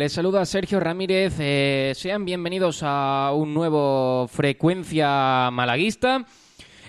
les saluda Sergio Ramírez. Eh, sean bienvenidos a un nuevo Frecuencia Malaguista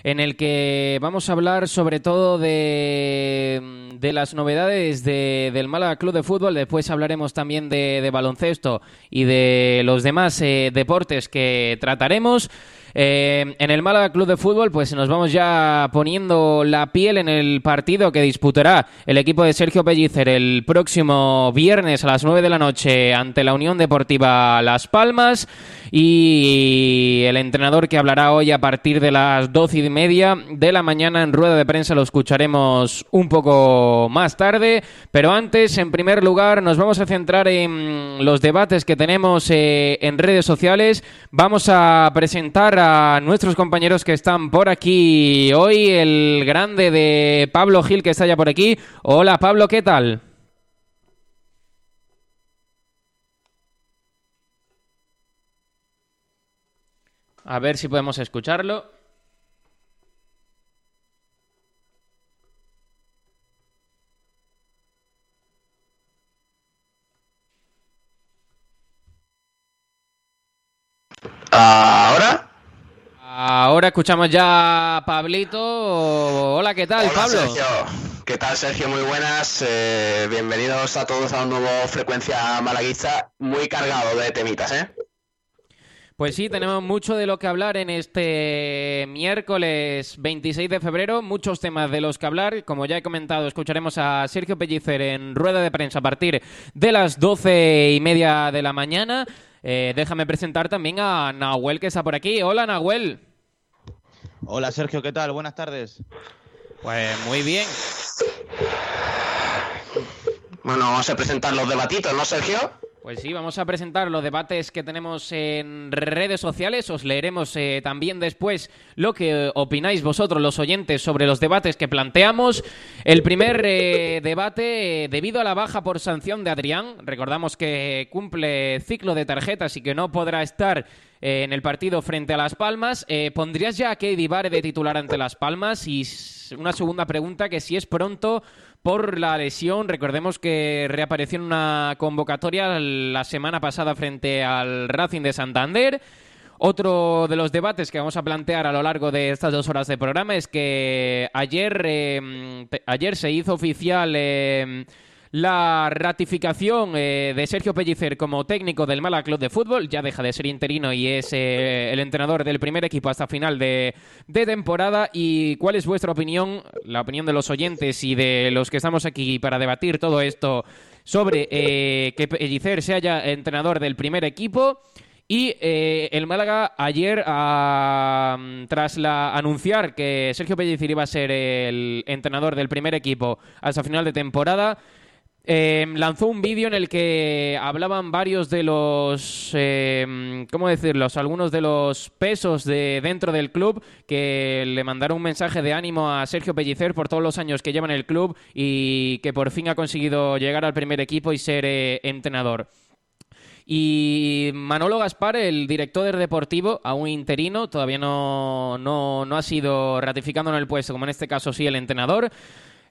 en el que vamos a hablar sobre todo de, de las novedades de, del Málaga Club de Fútbol. Después hablaremos también de, de baloncesto y de los demás eh, deportes que trataremos. Eh, en el Málaga Club de Fútbol, pues nos vamos ya poniendo la piel en el partido que disputará el equipo de Sergio Pellicer el próximo viernes a las 9 de la noche ante la Unión Deportiva Las Palmas. Y el entrenador que hablará hoy a partir de las doce y media de la mañana en rueda de prensa lo escucharemos un poco más tarde. Pero antes, en primer lugar, nos vamos a centrar en los debates que tenemos eh, en redes sociales. Vamos a presentar a nuestros compañeros que están por aquí hoy. El grande de Pablo Gil que está ya por aquí. Hola Pablo, ¿qué tal? A ver si podemos escucharlo. ¿Ahora? Ahora escuchamos ya a Pablito. Hola, ¿qué tal, Hola, Pablo? Sergio. ¿Qué tal, Sergio? Muy buenas. Eh, bienvenidos a todos a un nuevo Frecuencia Malaguista muy cargado de temitas, ¿eh? Pues sí, tenemos mucho de lo que hablar en este miércoles 26 de febrero, muchos temas de los que hablar. Como ya he comentado, escucharemos a Sergio Pellicer en rueda de prensa a partir de las doce y media de la mañana. Eh, déjame presentar también a Nahuel que está por aquí. Hola, Nahuel. Hola Sergio, ¿qué tal? Buenas tardes. Pues muy bien. Bueno, vamos a presentar los debatitos, ¿no, Sergio? Pues sí, vamos a presentar los debates que tenemos en redes sociales. Os leeremos eh, también después lo que opináis vosotros, los oyentes, sobre los debates que planteamos. El primer eh, debate, eh, debido a la baja por sanción de Adrián, recordamos que cumple ciclo de tarjetas y que no podrá estar eh, en el partido frente a Las Palmas. Eh, ¿Pondrías ya a Katie Vare de titular ante Las Palmas? Y una segunda pregunta, que si es pronto por la lesión, recordemos que reapareció en una convocatoria la semana pasada frente al Racing de Santander. Otro de los debates que vamos a plantear a lo largo de estas dos horas de programa es que ayer, te- ayer se hizo oficial eh, la ratificación eh, de Sergio Pellicer como técnico del Málaga Club de Fútbol. Ya deja de ser interino y es eh, el entrenador del primer equipo hasta final de, temporada. ¿Y cuál es vuestra opinión, la opinión de los oyentes y de los que estamos aquí para debatir todo esto sobre eh, que Pellicer sea ya entrenador del primer equipo? Y el Málaga ayer, ah, tras anunciar que Sergio Pellicer iba a ser el entrenador del primer equipo hasta final de temporada, eh, lanzó un vídeo en el que hablaban varios de los, eh, ¿cómo decirlos? Algunos de los pesos de dentro del club que le mandaron un mensaje de ánimo a Sergio Pellicer por todos los años que lleva en el club y que por fin ha conseguido llegar al primer equipo y ser eh, entrenador. Y Manolo Gaspar, el director deportivo, aún interino, todavía no, no, no ha sido ratificando en el puesto, como en este caso sí el entrenador.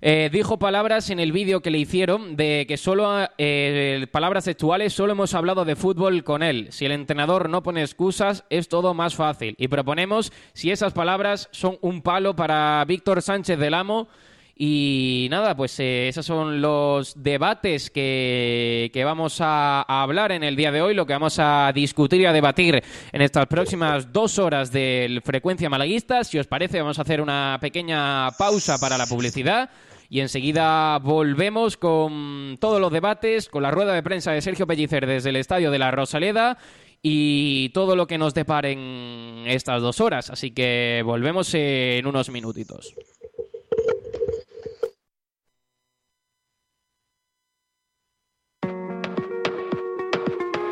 Eh, dijo palabras en el vídeo que le hicieron de que solo, eh, palabras textuales, solo hemos hablado de fútbol con él. Si el entrenador no pone excusas, es todo más fácil. Y proponemos si esas palabras son un palo para Víctor Sánchez del Amo Y nada, pues eh, esos son los debates que, que vamos a, a, hablar en el día de hoy, lo que vamos a discutir y a debatir en estas próximas dos horas del Frecuencia Malaguista. Si os parece, vamos a hacer una pequeña pausa para la publicidad y enseguida volvemos con todos los debates, con la rueda de prensa de Sergio Pellicer desde el Estadio de la Rosaleda y todo lo que nos deparen estas dos horas. Así que volvemos en unos minutitos.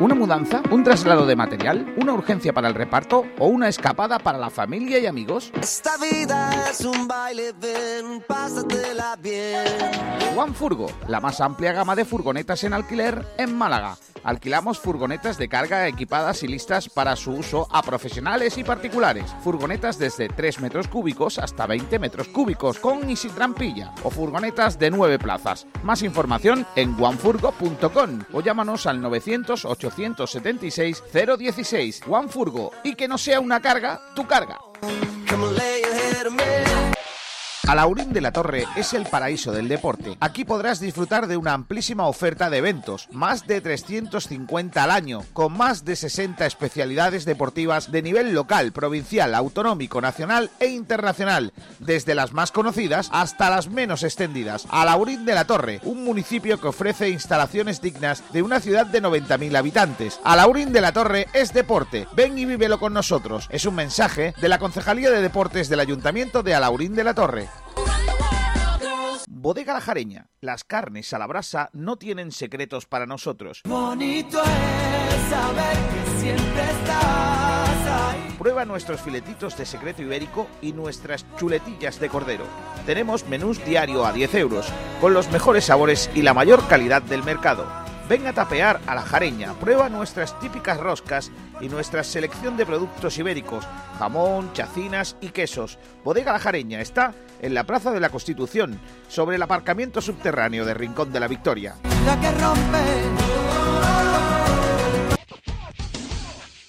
¿Una mudanza? ¿Un traslado de material? ¿Una urgencia para el reparto? ¿O una escapada para la familia y amigos? Esta vida es un baile, ven, pásatela bien. One Furgo, la más amplia gama de furgonetas en alquiler en Málaga. Alquilamos furgonetas de carga equipadas y listas para su uso a profesionales y particulares. Furgonetas desde 3 metros cúbicos hasta 20 metros cúbicos, con y sin trampilla. O furgonetas de 9 plazas. Más información en onefurgo.com o llámanos al 900 876 016. OneFurgo. Y que no sea una carga, tu carga. Alaurín de la Torre es el paraíso del deporte. Aquí podrás disfrutar de una amplísima oferta de eventos, más de 350 al año, con más de 60 especialidades deportivas de nivel local, provincial, autonómico, nacional e internacional, desde las más conocidas hasta las menos extendidas. Alaurín de la Torre, un municipio que ofrece instalaciones dignas de una ciudad de 90.000 habitantes. Alaurín de la Torre es deporte. Ven y vívelo con nosotros. Es un mensaje de la Concejalía de Deportes del Ayuntamiento de Alaurín de la Torre. Bodega La Jareña. Las carnes a la brasa no tienen secretos para nosotros. Bonito es saber que siempre estás ahí. Prueba nuestros filetitos de secreto ibérico y nuestras chuletillas de cordero. Tenemos menús diario a 10 euros, con los mejores sabores y la mayor calidad del mercado. Ven a tapear a la jareña, prueba nuestras típicas roscas y nuestra selección de productos ibéricos, jamón, chacinas y quesos. Bodega La Jareña está en la Plaza de la Constitución, sobre el aparcamiento subterráneo de Rincón de la Victoria. La que rompe.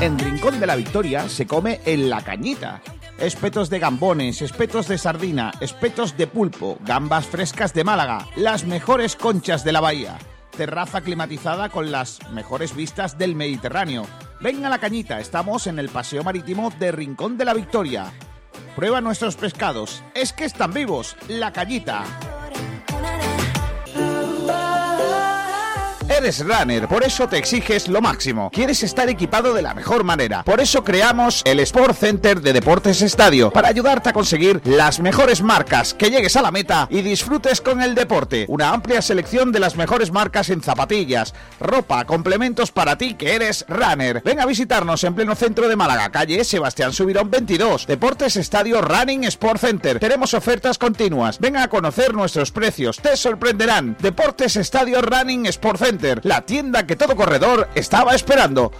En Rincón de la Victoria se come en la cañita. Espetos de gambones, espetos de sardina, espetos de pulpo, gambas frescas de Málaga, las mejores conchas de la bahía. Terraza climatizada con las mejores vistas del Mediterráneo. Ven a la cañita, estamos en el Paseo Marítimo de Rincón de la Victoria. Prueba nuestros pescados, es que están vivos, la cañita. Eres runner, por eso te exiges lo máximo. Quieres estar equipado de la mejor manera. Por eso creamos el Sport Center de Deportes Estadio, para ayudarte a conseguir las mejores marcas, que llegues a la meta y disfrutes con el deporte. Una amplia selección de las mejores marcas en zapatillas, ropa, complementos para ti que eres runner. Ven a visitarnos en pleno centro de Málaga, calle Sebastián Subirón 22, Deportes Estadio Running Sport Center. Tenemos ofertas continuas. Ven a conocer nuestros precios, te sorprenderán. Deportes Estadio Running Sport Center, la tienda que todo corredor estaba esperando.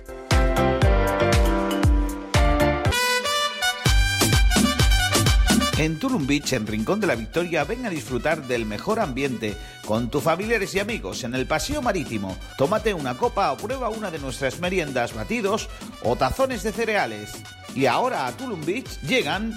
En Tulum Beach, en Rincón de la Victoria, ven a disfrutar del mejor ambiente con tus familiares y amigos en el paseo marítimo. Tómate una copa o prueba una de nuestras meriendas, batidos o tazones de cereales. Y ahora a Tulum Beach llegan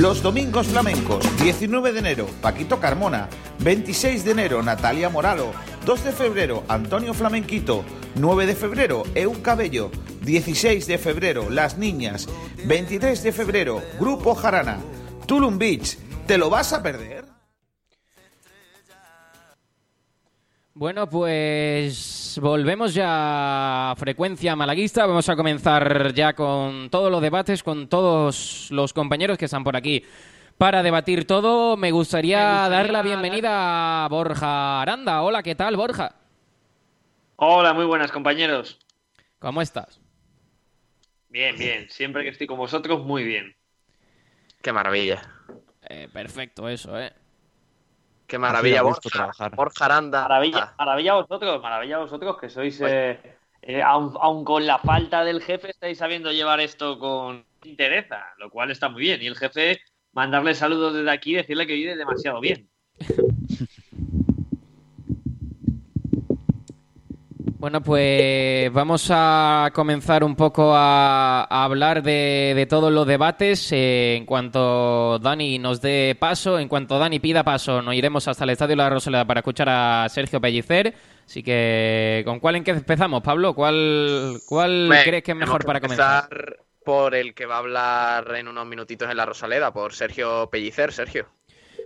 Los Domingos Flamencos, 19 de enero, Paquito Carmona, 26 de enero, Natalia Moralo, 2 de febrero, Antonio Flamenquito, 9 de febrero, Eun Cabello, 16 de febrero, Las Niñas, 23 de febrero, Grupo Jarana, Tulum Beach, ¿te lo vas a perder? Bueno, pues volvemos ya a frecuencia malaguista. Vamos a comenzar ya con todos los debates, con todos los compañeros que están por aquí para debatir todo. Me gustaría, Me gustaría dar la bienvenida a Borja Aranda. Hola, ¿qué tal, Borja? Hola, muy buenas compañeros. ¿Cómo estás? Bien, bien. Siempre que estoy con vosotros, muy bien. Qué maravilla. Eh, perfecto, eso, ¿eh? Qué maravilla, Borja. trabajar. Borja Aranda. Maravilla, maravilla vosotros, maravilla vosotros que sois, eh, eh, aun, aun con la falta del jefe, estáis sabiendo llevar esto con interesa, lo cual está muy bien. Y el jefe, mandarle saludos desde aquí y decirle que vive demasiado bien. Bueno, pues vamos a comenzar un poco a, a hablar de, de todos los debates. Eh, en cuanto Dani nos dé paso, en cuanto Dani pida paso, nos iremos hasta el Estadio la Rosaleda para escuchar a Sergio Pellicer. Así que, ¿con cuál en qué empezamos, Pablo? ¿Cuál, cuál crees que es mejor para comenzar? empezar por el que va a hablar en unos minutitos en la Rosaleda, por Sergio Pellicer. Sergio.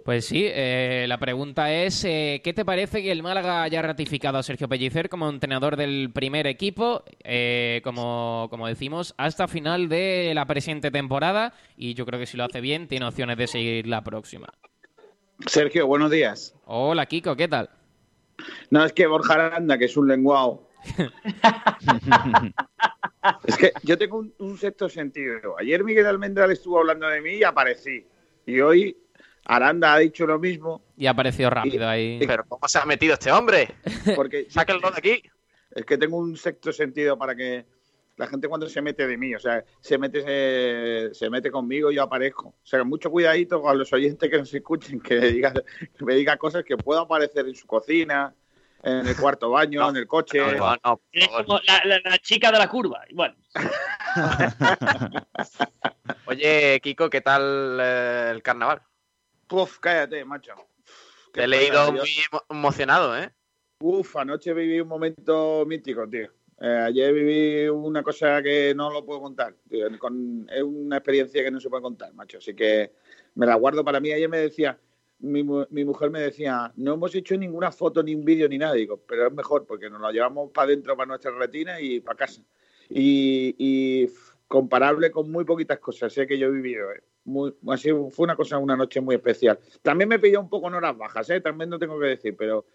Pues sí, eh, la pregunta es, eh, ¿qué te parece que el Málaga haya ratificado a Sergio Pellicer como entrenador del primer equipo, eh, como, como decimos, hasta final de la presente temporada? Y yo creo que si lo hace bien, tiene opciones de seguir la próxima. Sergio, buenos días. Hola, Kiko, ¿qué tal? No, es que Borja Aranda, que es un lenguao. es que yo tengo un, un sexto sentido. Ayer Miguel Almendral estuvo hablando de mí y aparecí. Y hoy Aranda ha dicho lo mismo. Y ha aparecido rápido ahí. Pero ¿cómo se ha metido este hombre? Porque Sáquenlo de aquí. es que tengo un sexto sentido para que la gente cuando se mete de mí, o sea, se mete se, se mete conmigo y yo aparezco. O sea, mucho cuidadito con los oyentes que nos escuchen, que, diga, que me diga cosas que puedo aparecer en su cocina, en el cuarto baño, No, en el coche. No, no, no, por Es como la, la- la chica de la curva. Bueno, Oye, Kiko, ¿qué tal eh, el carnaval? Puf, cállate, macho. Te he leído muy emo- emocionado, ¿eh? Uf, anoche viví un momento mítico, tío. Eh, ayer viví una cosa que no lo puedo contar. tío. Con- es una experiencia que no se puede contar, macho. Así que me la guardo para mí. Ayer me decía, mi, mi mujer me decía, no hemos hecho ninguna foto, ni un vídeo, ni nada. Digo, pero es mejor porque nos la llevamos para adentro, para nuestra retina y para casa. Y, comparable con muy poquitas cosas sé que yo he vivido. ¿eh? Muy, así fue una cosa, una noche muy especial. También me pilló un poco en horas bajas, ¿eh? también no tengo que decir, pero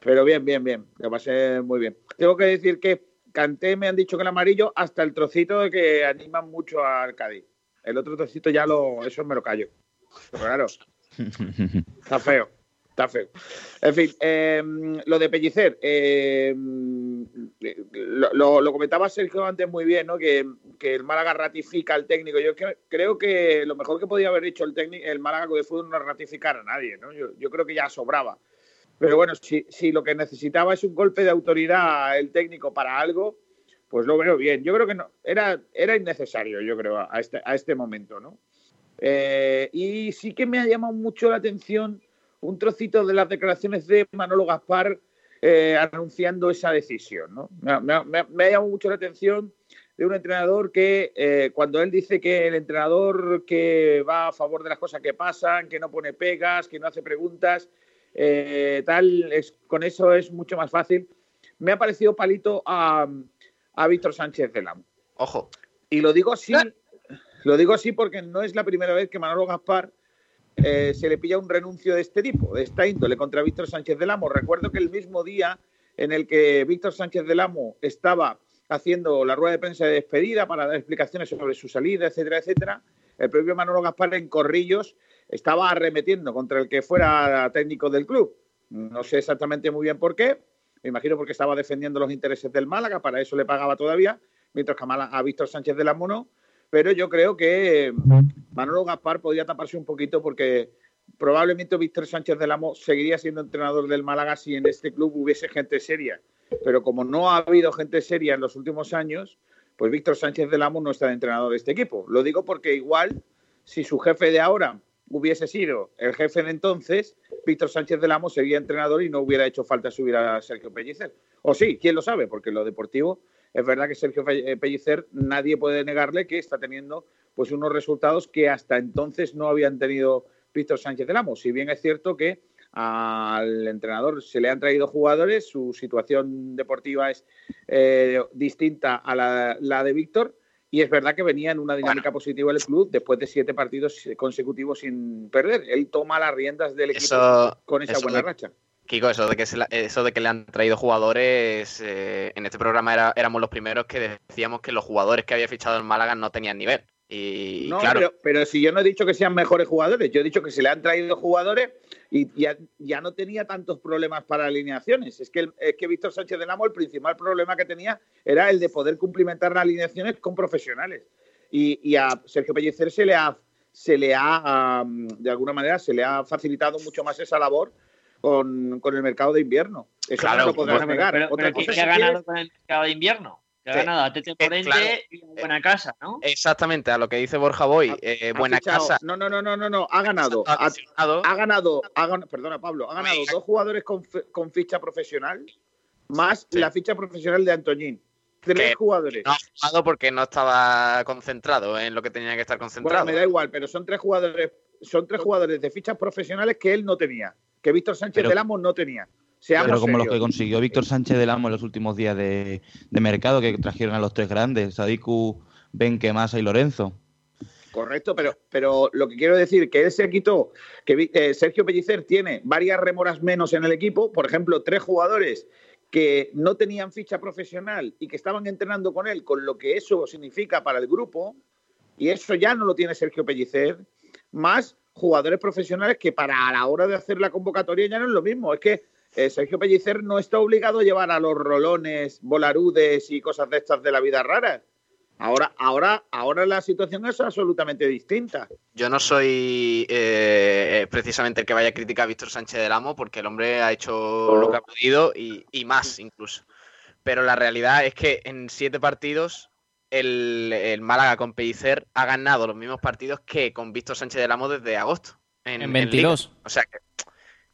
pero bien, bien, bien. Lo pasé muy bien. Tengo que decir que canté, me han dicho que el amarillo, hasta el trocito de que animan mucho al Cádiz. El otro trocito ya lo, eso me lo callo. Pero claro, está feo. Está feo. En fin, eh, lo de Pellicer, eh, lo, comentaba Sergio antes muy bien, ¿no? Que, que el Málaga ratifica al técnico. Yo cre- creo que lo mejor que podía haber hecho el técnico, el Málaga de fútbol no ratificar a nadie, ¿no? Yo, yo creo que ya sobraba. Pero bueno, si, si lo que necesitaba es un golpe de autoridad el técnico para algo, pues lo veo bien. Yo creo que no, era, era innecesario, yo creo, a este, a este momento, ¿no? Eh, y sí que me ha llamado mucho la atención un trocito de las declaraciones de Manolo Gaspar eh, anunciando esa decisión, ¿no? Me, ha- me ha- me ha- me ha llamado mucho la atención de un entrenador que eh, cuando él dice que el entrenador que va a favor de las cosas que pasan, que no pone pegas, que no hace preguntas, eh, tal, es, con eso es mucho más fácil. Me ha parecido palito a, a Víctor Sánchez del Amo. Ojo. Y lo digo así, lo digo así porque no es la primera vez que Manolo Gaspar eh, se le pilla un renuncio de este tipo, de esta índole, contra Víctor Sánchez del Amo. Recuerdo que el mismo día en el que Víctor Sánchez del Amo estaba haciendo la rueda de prensa de despedida para dar explicaciones sobre su salida, etcétera, etcétera, el propio Manolo Gaspar en Corrillos estaba arremetiendo contra el que fuera técnico del club. No sé exactamente muy bien por qué, me imagino porque estaba defendiendo los intereses del Málaga, para eso le pagaba todavía, mientras que a Víctor Sánchez del Amo no. Pero yo creo que Manolo Gaspar podía taparse un poquito porque probablemente Víctor Sánchez del Amo seguiría siendo entrenador del Málaga si en este club hubiese gente seria. Pero como no ha habido gente seria en los últimos años, pues Víctor Sánchez del Amo no está de entrenador de este equipo. Lo digo porque igual, si su jefe de ahora hubiese sido el jefe de entonces, Víctor Sánchez del Amo sería entrenador y no hubiera hecho falta subir a Sergio Pellicer. O sí, quién lo sabe, porque en lo deportivo es verdad que Sergio eh, Pellicer nadie puede negarle que está teniendo pues unos resultados que hasta entonces no habían tenido Víctor Sánchez del Amo. Si bien es cierto que al entrenador se le han traído jugadores, su situación deportiva es eh, distinta a la, la de Víctor y es verdad que venía en una dinámica positiva el club después de siete partidos consecutivos sin perder. Él toma las riendas del equipo Eso- con esa buena de- racha. Kiko, eso de que, se la- eso de que le han traído jugadores, eh, en este programa era- éramos los primeros que decíamos que los jugadores que había fichado el Málaga no tenían nivel. Y No, claro, pero, pero si yo no he dicho que sean mejores jugadores, yo he dicho que se le han traído jugadores y ya, ya no tenía tantos problemas para alineaciones. Es que, el- es que Víctor Sánchez de Namo, el principal problema que tenía era el de poder cumplimentar las alineaciones con profesionales. Y, y a Sergio Pellicer se le ha, se le ha am, de alguna manera, se le ha facilitado mucho más esa labor con, con el mercado de invierno. Eso Claro, no lo podrás Bueno, pero, negar. pero- Otra pero cosa ¿qué, es qué si ha ganado con el mercado de invierno? Que ha ganado a Tete Eh, Morente claro. y buena casa, ¿no? exactamente a lo que dice Borja Boy, eh, buena fichado- casa. No, no, no, no, no, no, ha ganado. ha Ha, lesionado. ha ganado, ha gan- perdona Pablo, ha ganado dos jugadores con, con ficha profesional más Sí. la ficha profesional de Antoñín. Tres Que jugadores. No ha jugado porque no estaba concentrado en lo que tenía que estar bueno, concentrado. me da igual, pero son tres jugadores, son tres jugadores de fichas profesionales que él no tenía, que Víctor Sánchez Pero- del Amo no tenía. Seamos Pero como los que serios. consiguió Víctor Sánchez del Amo en los últimos días de, de mercado, que trajeron a los tres grandes, Sadiku, Benke, Massa y Lorenzo. Correcto, pero, pero lo que quiero decir que él se quitó, que eh, Sergio Pellicer tiene varias remoras menos en el equipo, por ejemplo, tres jugadores que no tenían ficha profesional y que estaban entrenando con él, con lo que eso significa para el grupo, y eso ya no lo tiene Sergio Pellicer, más jugadores profesionales que para a la hora de hacer la convocatoria ya no es lo mismo, es que eh, Sergio Pellicer no está obligado a llevar a los rolones, volarudes y cosas de estas de la vida raras. Ahora, ahora, ahora la situación es absolutamente distinta. Yo no soy eh, precisamente el que vaya a criticar a Víctor Sánchez del Amo, porque el hombre ha hecho lo que ha podido y, y más incluso. Pero la realidad es que en siete partidos el, el Málaga con Pellicer ha ganado los mismos partidos que con Víctor Sánchez del Amo desde agosto. En Liga. 22. O sea que,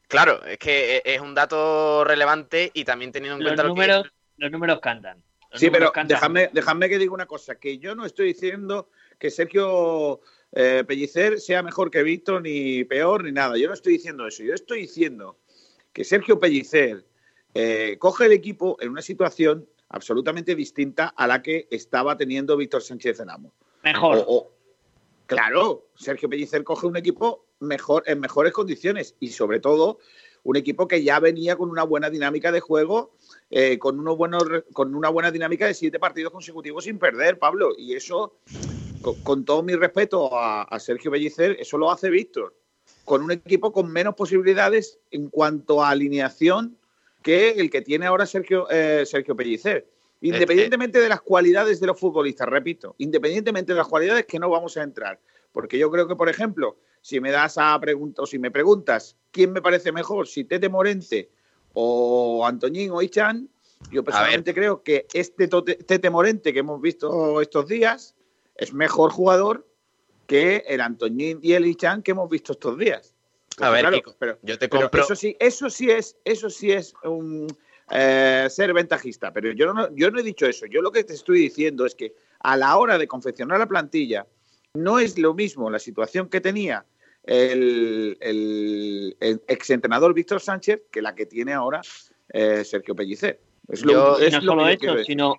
claro, es que es un dato relevante y también teniendo en Los cuenta lo que- números, los números cantan. Los Sí, números pero cantan. dejadme, dejadme que diga una cosa, que yo no estoy diciendo que Sergio eh, Pellicer sea mejor que Víctor, ni peor, ni nada. Yo no estoy diciendo eso. Yo estoy diciendo que Sergio Pellicer eh, coge el equipo en una situación absolutamente distinta a la que estaba teniendo Víctor Sánchez Enamo. Mejor. O- o- claro, Sergio Pellicer coge un equipo mejor, en mejores condiciones y sobre todo un equipo que ya venía con una buena dinámica de juego, eh, con, unos buenos, con una buena dinámica de siete partidos consecutivos sin perder, Pablo. Y eso, con, con todo mi respeto a, a Sergio Pellicer, eso lo hace Víctor, con un equipo con menos posibilidades en cuanto a alineación que el que tiene ahora Sergio, eh, Sergio Pellicer. Independientemente de las cualidades de los futbolistas, repito, independientemente de las cualidades que no vamos a entrar. Porque yo creo que, por ejemplo, si me das a preguntar, o si me preguntas quién me parece mejor, si Tete Morente o Antoñín o Ichan, yo personalmente creo que este Tete Morente que hemos visto estos días es mejor jugador que el Antoñín y el Ichan que hemos visto estos días. A ver, Claro, Kiko, pero, yo te pero compro. eso sí, eso sí es, eso sí es un eh, ser ventajista. Pero yo no, yo no he dicho eso. Yo lo que te estoy diciendo es que a la hora de confeccionar la plantilla no es lo mismo la situación que tenía el, el, el exentrenador Víctor Sánchez que la que tiene ahora eh, Sergio Pellicer. Es lo, Yo- Y es no lo solo que eso, sino,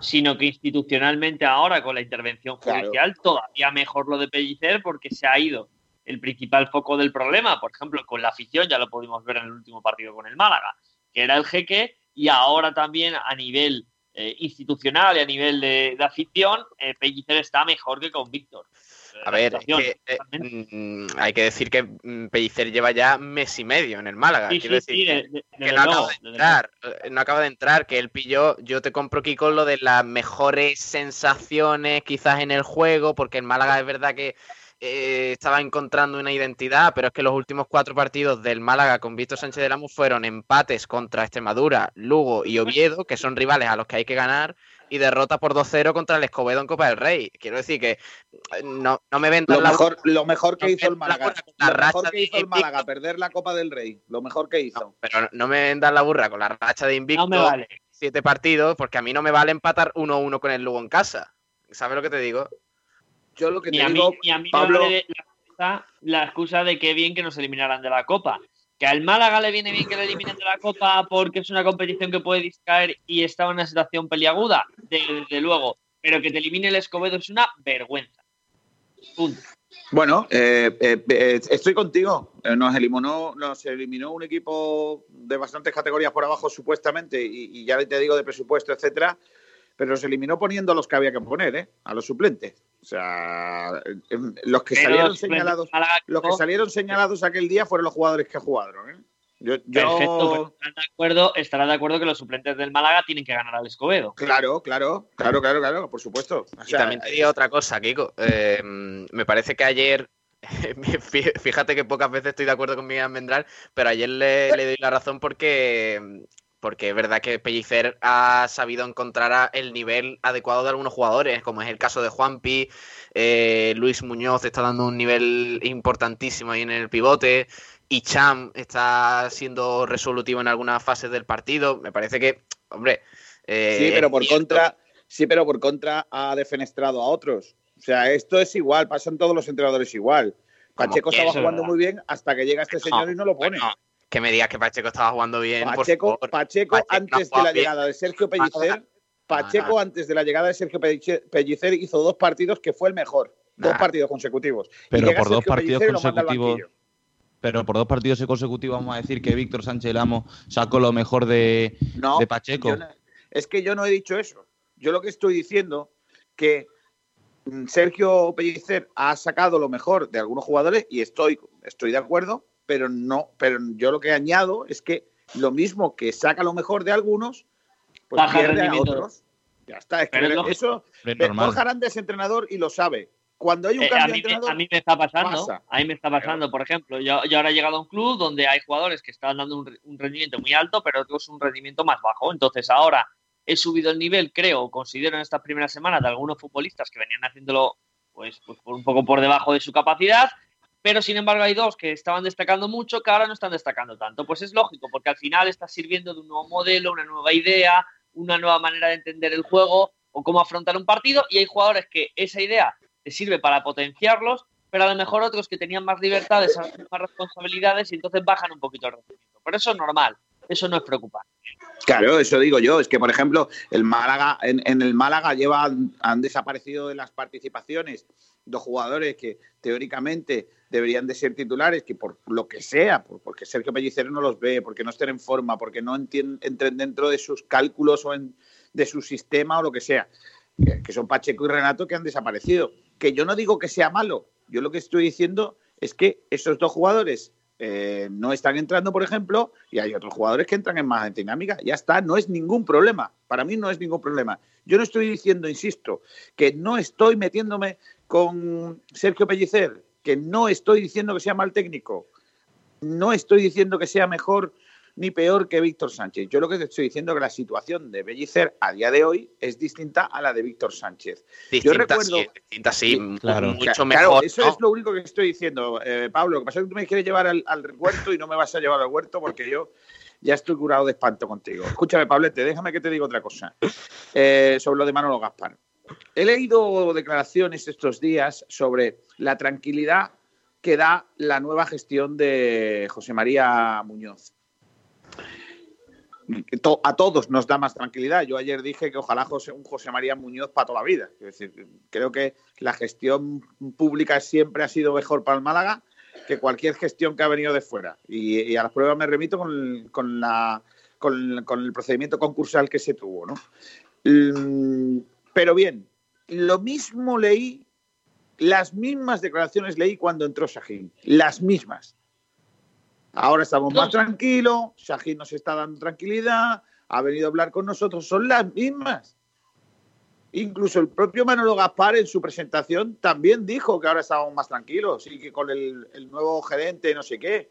sino que institucionalmente ahora con la intervención Claro. judicial todavía mejor lo de Pellicer porque se ha ido el principal foco del problema, por ejemplo, con la afición, ya lo pudimos ver en el último partido con el Málaga, que era el jeque, y ahora también a nivel eh, institucional y a nivel de, de afición, eh, Pellicer está mejor que con Víctor. A La ver, es situación, que, eh, mm, hay que decir que mm, Pellicer lleva ya mes y medio en el Málaga. Sí, Quiero sí, decir sí, que- de- de- que desde no luego, acaba de entrar, eh, no acaba de entrar, que él pilló, yo te compro Kiko lo de las mejores sensaciones quizás en el juego, porque en Málaga es verdad que eh, estaba encontrando una identidad, pero es que los últimos cuatro partidos del Málaga con Víctor Sánchez del Amo fueron empates contra Extremadura, Lugo y Oviedo, que son rivales a los que hay que ganar, y derrota por 2-0 contra el Escobedo en Copa del Rey. Quiero decir que eh, no, no me vendan Lo la mejor, lo mejor que no hizo el la Málaga. la Lo mejor que hizo el de- Málaga, perder la Copa del Rey. Lo mejor que hizo. No, pero no me vendan la burra con la racha de invicto. No me vale. Siete partidos, porque a mí no me vale empatar 1-1 con el Lugo en casa. ¿Sabes lo que te digo? Yo lo que te a, mí, ni a mí Pablo, me vale la excusa, la excusa de que bien que nos eliminaran de la Copa. Que al Málaga le viene bien que le eliminen de la Copa porque es una competición que puede distraer y está en una situación peliaguda, desde luego. Pero que te elimine el Escobedo es una vergüenza. Punto. Bueno, eh, eh, eh, estoy contigo. Nos eliminó, nos eliminó un equipo de bastantes categorías por abajo, supuestamente, y, y ya te digo de presupuesto, etcétera, pero nos eliminó poniendo a los que había que poner, ¿eh? a los suplentes. O sea, em, los que salieron señalados, los que salieron señalados aquel día fueron los jugadores que jugaron. ¿eh? Yo, yo- Perfecto, pero estarás de acuerdo, estarás de acuerdo que los suplentes del Málaga tienen que ganar al Escobedo. Claro, claro, claro, claro, claro, por supuesto. O Y también te digo otra cosa, Kiko. Eh, me parece que ayer, fí- fíjate que pocas veces estoy de acuerdo con Miguel Almendral, pero ayer le, le doy la razón porque, porque es verdad que Pellicer ha sabido encontrar el nivel adecuado de algunos jugadores, como es el caso de Juanpi, eh, Luis Muñoz está dando un nivel importantísimo ahí en el pivote, y Cham está siendo resolutivo en algunas fases del partido. Me parece que, hombre... eh, Sí, pero por contra, sí, pero por contra ha defenestrado a otros. O sea, esto es igual, pasan todos los entrenadores igual. Pacheco estaba jugando muy bien hasta que llega este señor y no lo pone. Bueno, que me digas que Pacheco estaba jugando bien. por Pacheco, favor. Pacheco, Pacheco antes no de la bien. llegada de Sergio Pellicer, Pacheco Nah. antes de la llegada de Sergio Pellicer, hizo dos partidos que fue el mejor, dos partidos consecutivos. Pero por dos partidos consecutivos, pero por dos partidos consecutivos vamos a decir que Víctor Sánchez Lamo sacó lo mejor de, No, de Pacheco. no- es que yo no he dicho eso. Yo lo que estoy diciendo que mm, Sergio Pellicer ha sacado lo mejor de algunos jugadores y estoy, estoy de acuerdo, pero no, pero yo lo que añado es que lo mismo que saca lo mejor de algunos, pues Baja el pierde a rendimiento. otros. Ya está, es que Pero eso Es normal. Borja Aranda es entrenador y lo sabe. Cuando hay un Eh, a, cambio de mí, me- entrenador, a mí me está pasando, pasa. a mí me está pasando, por ejemplo, yo, yo ahora he llegado a un club donde hay jugadores que están dando un, un rendimiento muy alto, pero otros un rendimiento más bajo. Entonces ahora he subido el nivel, creo, o considero en estas primeras semanas de algunos futbolistas que venían haciéndolo pues, pues un poco por debajo de su capacidad, pero sin embargo hay dos que estaban destacando mucho que ahora no están destacando tanto. Pues es lógico, porque al final está sirviendo de un nuevo modelo, una nueva idea, una nueva manera de entender el juego o cómo afrontar un partido, y hay jugadores que esa idea te sirve para potenciarlos, pero a lo mejor otros que tenían más libertades, más responsabilidades y entonces bajan un poquito el rendimiento. Pero eso es normal, eso no es preocupante. Claro, eso digo yo. Es que, por ejemplo, el Málaga, en, en el Málaga llevan, han desaparecido de las participaciones dos jugadores que teóricamente deberían de ser titulares, que por lo que sea, por- porque Sergio Pellicero no los ve, porque no estén en forma, porque no entien- entren dentro de sus cálculos o en- de su sistema o lo que sea, que, que son Pacheco y Renato que han desaparecido. Que yo no digo que sea malo, yo lo que estoy diciendo es que esos dos jugadores eh, no están entrando, por ejemplo, y hay otros jugadores que entran en más dinámica. Ya está, no es ningún problema. Para mí no es ningún problema. Yo no estoy diciendo, insisto, que no estoy metiéndome con Sergio Pellicer, que no estoy diciendo que sea mal técnico, no estoy diciendo que sea mejor ni peor que Víctor Sánchez. Yo lo que te estoy diciendo es que la situación de Pellicer a día de hoy es distinta a la de Víctor Sánchez. Distinta, recuerdo- sí, distinta, sí, claro. mucho Claro, mejor. eso ¿no? es lo único que estoy diciendo, eh, Pablo. Lo que pasa es que tú me quieres llevar al, al huerto y no me vas a llevar al huerto porque yo ya estoy curado de espanto contigo. Escúchame, Pablete, déjame que te diga otra cosa eh, sobre lo de Manolo Gaspar. He leído declaraciones estos días sobre la tranquilidad que da la nueva gestión de José María Muñoz. A todos nos da más tranquilidad. Yo ayer dije que ojalá José, un José María Muñoz para toda la vida. Es decir, creo que la gestión pública siempre ha sido mejor para el Málaga que cualquier gestión que ha venido de fuera. Y, a las pruebas me remito con el procedimiento concursal que se tuvo. ¿no? Mm, Pero bien, lo mismo leí, las mismas declaraciones leí cuando entró Sajín. Las mismas. Ahora estamos más tranquilos, Sajín nos está dando tranquilidad, ha venido a hablar con nosotros, son las mismas. Incluso el propio Manolo Gaspar en su presentación también dijo que ahora estábamos más tranquilos y que con el, el nuevo gerente no sé qué.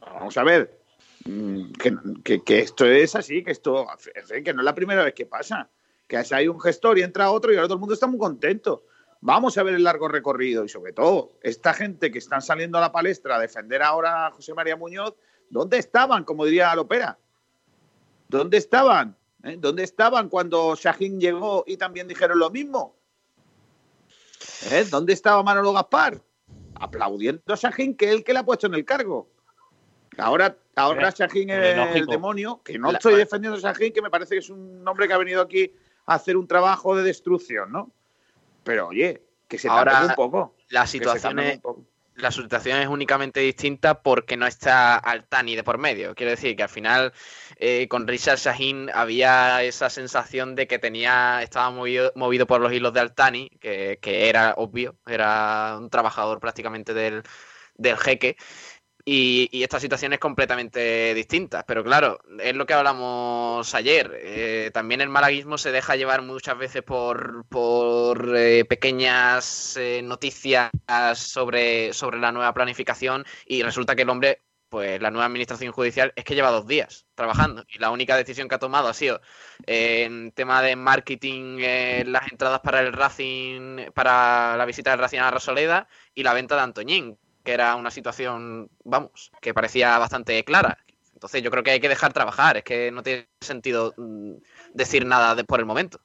Vamos a ver, mm, que, que- que esto es así, que esto que no es la primera vez que pasa. Que hay un gestor y entra otro y ahora todo el mundo está muy contento. Vamos a ver el largo recorrido y sobre todo esta gente que están saliendo a la palestra a defender ahora a José María Muñoz, ¿dónde estaban? Como diría Lopera. ¿Dónde estaban? ¿Eh? ¿Dónde estaban cuando Shahin llegó y también dijeron lo mismo? ¿Eh? ¿Dónde estaba Manolo Gaspar? Aplaudiendo a Shahin, que es el que le ha puesto en el cargo. Ahora, ahora Shahin es el demonio, que no estoy defendiendo a Shahin, que me parece que es un hombre que ha venido aquí a hacer un trabajo de destrucción, ¿no? Pero oye, que se Ahora, un poco. La situación es, la situación es únicamente distinta porque no está Altani de por medio. Quiero decir que al final eh, con Richard Shahin había esa sensación de que tenía estaba movido, movido por los hilos de Altani, que, que era obvio, era un trabajador prácticamente del, del jeque. Y, y esta situación es completamente distinta. Pero claro, es lo que hablamos ayer. eh, también el malaguismo se deja llevar muchas veces por, por eh, pequeñas eh, noticias sobre, sobre la nueva planificación y resulta que el hombre, pues la nueva administración judicial es que lleva dos días trabajando y la única decisión que ha tomado ha sido eh, en tema de marketing eh, las entradas para el Racing, para la visita del Racing a la y la venta de Antoñín, que era una situación, vamos, que parecía bastante clara. Entonces yo creo que hay que dejar trabajar, es que no tiene sentido mm, decir nada de- por el momento.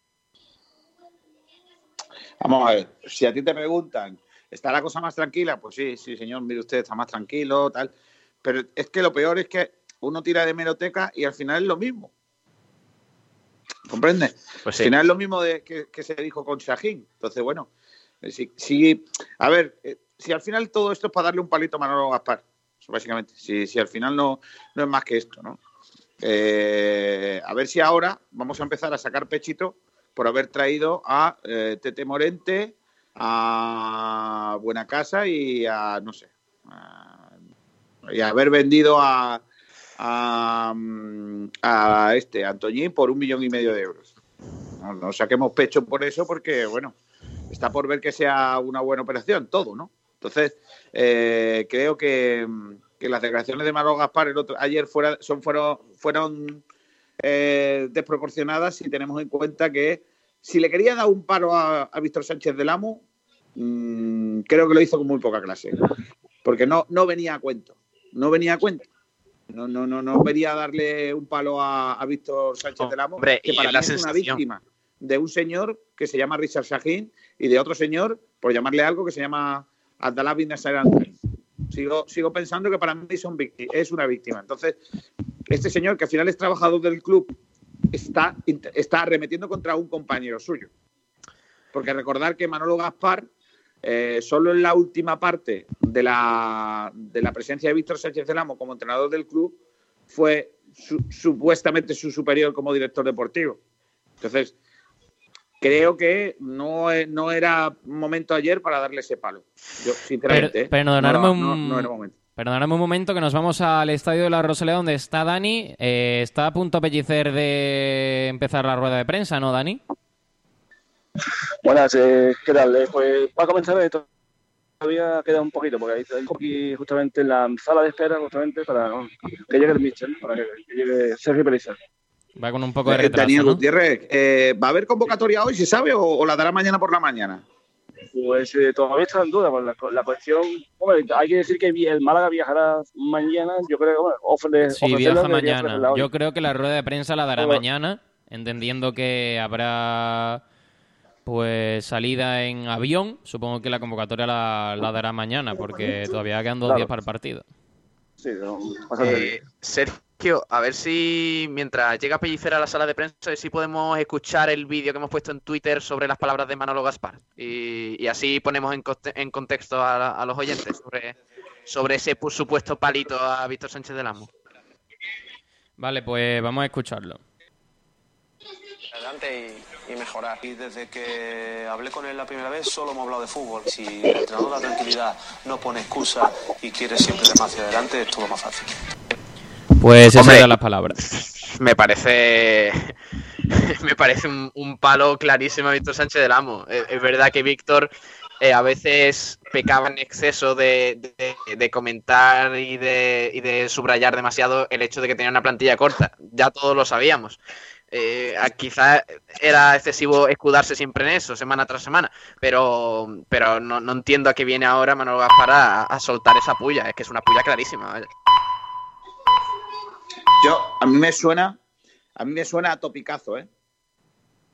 Vamos a ver, si a ti te preguntan, ¿está la cosa más tranquila? Pues sí, sí, señor, mire usted, está más tranquilo, tal. Pero es que lo peor es que uno tira de meroteca y al final es lo mismo. ¿Comprende? Pues Al sí. final es lo mismo de, que, que se dijo con Shahin. Entonces, bueno, eh, si- a ver, eh, si al final todo esto es para darle un palito a Manolo Gaspar, básicamente, si, si al final no, no es más que esto, ¿no? Eh, a ver si ahora vamos a empezar a sacar pechito por haber traído a eh, Tete Morente, a Buena Casa y a, no sé, y haber vendido a, a, este, a Antoñín, por un millón y medio de euros. No saquemos pecho por eso porque, bueno, está por ver que sea una buena operación, todo, ¿no? Entonces, eh, creo que, que las declaraciones de Manolo Gaspar el otro, ayer fuera, son, fueron, fueron eh, desproporcionadas si tenemos en cuenta que si le quería dar un paro a, a Víctor Sánchez del Amo, mm, creo que lo hizo con muy poca clase. Porque no, no venía a cuento. No venía a cuento. No, no, no, no venía a darle un palo a, a Víctor Sánchez del Amo, Hombre, que para mí la es una sensación. víctima de un señor que se llama Richard Shahin y de otro señor, por llamarle algo, que se llama Abdallah bin Nasser. Sigo, sigo pensando que para mí son es una víctima. Entonces, este señor, que al final es trabajador del club, está, está arremetiendo contra un compañero suyo. Porque recordar que Manolo Gaspar, eh, solo en la última parte de la, de la presencia de Víctor Sánchez del Amo como entrenador del club, fue su- supuestamente su superior como director deportivo. Entonces, creo que no, e- no era momento ayer para darle ese palo. Yo, sinceramente. Pero- ¿eh? perdonadme no, un- no- no era momento. Perdonadme un momento que nos vamos al estadio de la Rosaleda donde está Dani. Eh, está a punto pellicer de empezar la rueda de prensa, ¿no, Dani? Buenas, eh, ¿qué tal? Eh, pues para comenzar, eh, todavía queda un poquito, porque hay aquí justamente en la sala de espera, justamente para que llegue el Mitchell, para que, que llegue Sergio Pellicer. Va con un poco de retraso, Daniel ¿no? Gutiérrez, eh, ¿va a haber convocatoria hoy, se sabe, o, o la dará mañana por la mañana? Pues eh, todavía está en duda, por la, la cuestión, hombre, hay que decir que el Málaga viajará mañana, yo creo que, bueno, ofre, Sí, viaja mañana. Yo creo que la rueda de prensa la dará mañana, entendiendo que habrá pues salida en avión. Supongo que la convocatoria la, la dará mañana, porque todavía quedan dos Claro. días para el partido. Sí, no. Eh, Sergio, a ver si mientras llega Pellicer a la sala de prensa, a ver si podemos escuchar el vídeo que hemos puesto en Twitter sobre las palabras de Manolo Gaspar. Y, y así ponemos en, conte- en contexto a, la- a los oyentes sobre, sobre ese pu- supuesto palito a Víctor Sánchez del Amo. Vale, pues vamos a escucharlo. adelante y, y mejorar. Y desde que hablé con él la primera vez solo hemos hablado de fútbol. Si el entrenador da tranquilidad, no pone excusa y quiere siempre ir más hacia adelante, es todo más fácil. Pues esas eran las palabras. Me parece me parece un, un palo clarísimo a Víctor Sánchez del Amo. Es, es verdad que Víctor eh, a veces pecaba en exceso de, de- de comentar y de, y de subrayar demasiado el hecho de que tenía una plantilla corta. Ya todos lo sabíamos. Eh, quizás era excesivo escudarse siempre en eso, semana tras semana, pero, pero no, no entiendo a qué viene ahora Manolo Gaspar a, a soltar esa puya. Es que es una puya clarísima. vaya. Yo, a mí me suena, a mí me suena a topicazo, ¿eh?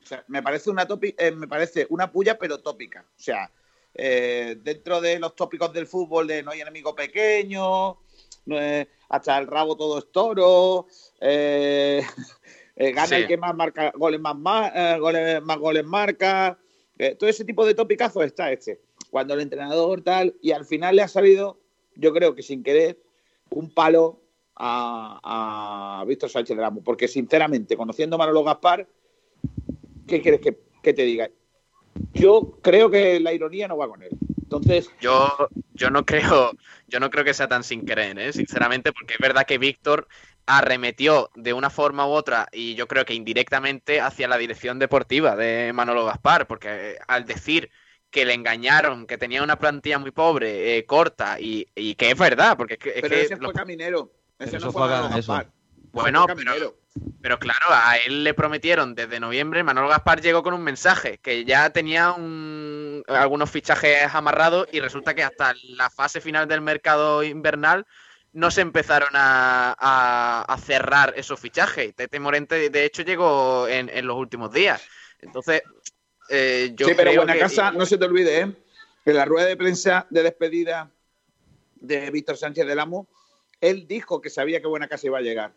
O sea, me parece una topi- eh, me parece una puya, pero tópica. O sea, eh, dentro de los tópicos del fútbol de no hay enemigo pequeño, no es- hasta el rabo todo es toro, eh, gana Sí. el que más marca goles más, eh, goles, más goles marca, todo ese tipo de topicazos está este. Cuando el entrenador tal, y al final le ha salido, yo creo que sin querer, un palo a, a Víctor Sánchez del Amo, porque sinceramente, conociendo a Manolo Gaspar, ¿qué quieres que, que te diga? Yo creo que la ironía no va con él. Entonces, Yo, yo no creo, yo no creo que sea tan sin querer, ¿eh? sinceramente, porque es verdad que Víctor arremetió de una forma u otra y yo creo que indirectamente hacia la dirección deportiva de Manolo Gaspar, porque eh, al decir que le engañaron, que tenía una plantilla muy pobre, eh, corta, y, y que es verdad, porque es que, es pero que ese los- fue Caminero. Ese Eso no fue Manolo eso. Gaspar. Bueno, Caminero. Pero claro, a él le prometieron desde noviembre, Manolo Gaspar llegó con un mensaje, que ya tenía un- algunos fichajes amarrados y resulta que hasta la fase final del mercado invernal no se empezaron a, a- a cerrar esos fichajes. Tete Morente, de hecho, llegó en, en los últimos días. Entonces, eh, yo sí, pero creo Buena que- Casa, no se te olvide, ¿eh? en la rueda de prensa de despedida de Víctor Sánchez del Amo, él dijo que sabía que Buena Casa iba a llegar.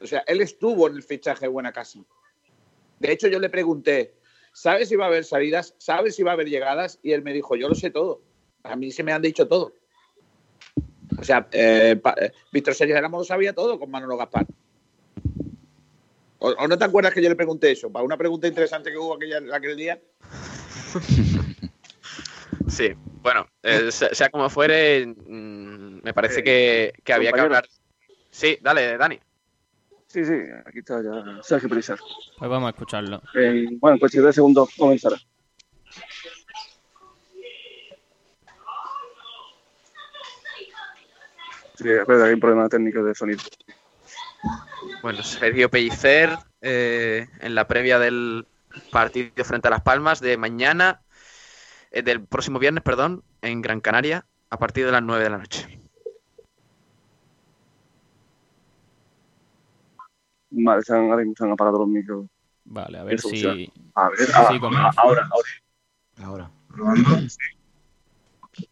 O sea, él estuvo en el fichaje de Buena Casa. De hecho, yo le pregunté, ¿sabes si va a haber salidas? ¿Sabes si va a haber llegadas? Y él me dijo, yo lo sé todo. A mí se me han dicho todo. O sea, eh, eh, Víctor Amo lo sabía todo con Manolo Gaspar. ¿O, o no te acuerdas que yo le pregunté eso? Para una pregunta interesante que hubo aquella, aquel día. Sí, bueno, eh, se- sea como fuere, mm, me parece que, que había que hablar. Sí, dale, Dani. Sí, sí, aquí está ya Sergio Pelizar. Pues vamos a escucharlo. En, bueno, en cuestión de segundos comenzará. Sí, es verdad que hay un problema técnico de sonido. Bueno, Sergio Pellicer, eh, en la previa del partido frente a Las Palmas de mañana, eh, del próximo viernes, perdón, en Gran Canaria, a partir de las 9 de la noche. Vale, se han, se han apagado los micros. Vale, a ver Eso, si. A ver, ah, sí, ah, ahora, ahora. Ahora. Probando. Sí.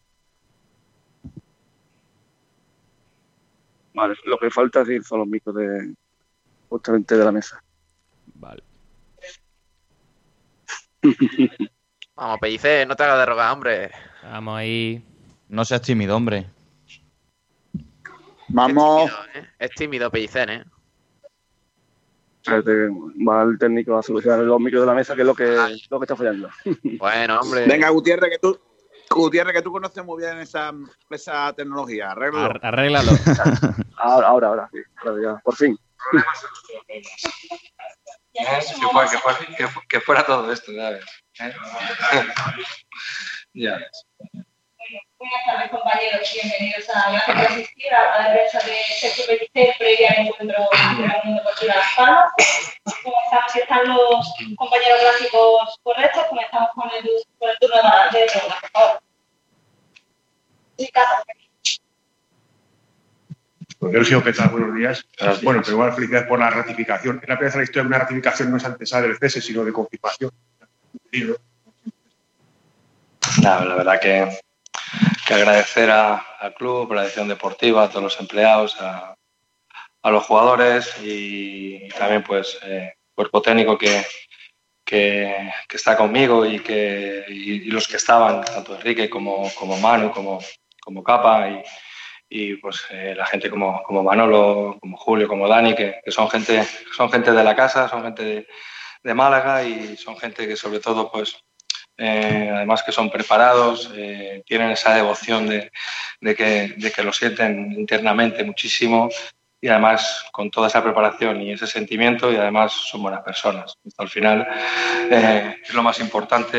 Vale, lo que falta sí, son los micros de justamente de la mesa. Vale. Vamos, Pellicer, no te hagas de rogar, hombre. Vamos ahí. No seas tímido, hombre. Vamos. ¿eh? Es tímido Pellicer, ¿eh? Espérate, Va el técnico a solucionar los micros de la mesa, que es lo que, lo que está fallando. Bueno, hombre. Venga, Gutiérrez, que tú, Gutiérrez, que tú conoces muy bien esa, esa tecnología. Arréglalo. Ar- arréglalo. Ahora, ahora, ahora, sí, ahora ya, por fin. Que, fue- que fue- que fu- que fuera todo esto, ¿sabes? ¿Eh? ya. Buenas tardes, compañeros. Bienvenidos a Gracias por asistir a la prensa de Sergio Pellicer previa al encuentro de la Unión Deportiva Las Palmas. Comenzamos, si están los compañeros gráficos correctos, comenzamos con el, con el turno de, de preguntas, por favor. Sergio, ¿qué tal? Buenos días. Bueno, pero igual felicidades por la ratificación. Es la primera vez en la historia que una ratificación no es antesala del cese, sino de confirmación. La verdad que, que agradecer a- al club, a la dirección deportiva, a todos los empleados, a, a los jugadores y, también pues eh, cuerpo técnico que, que, que está conmigo y, que, y, y los que estaban, tanto Enrique como, como Manu, como, como Capa y, y pues eh, la gente como, como Manolo, como Julio, como Dani, que, que son gente son gente de la casa, son gente de, de Málaga y son gente que sobre todo pues eh, además que son preparados, eh, tienen esa devoción de, que, lo sienten internamente muchísimo y además con toda esa preparación y ese sentimiento y además son buenas personas. Esto al final eh, es lo más importante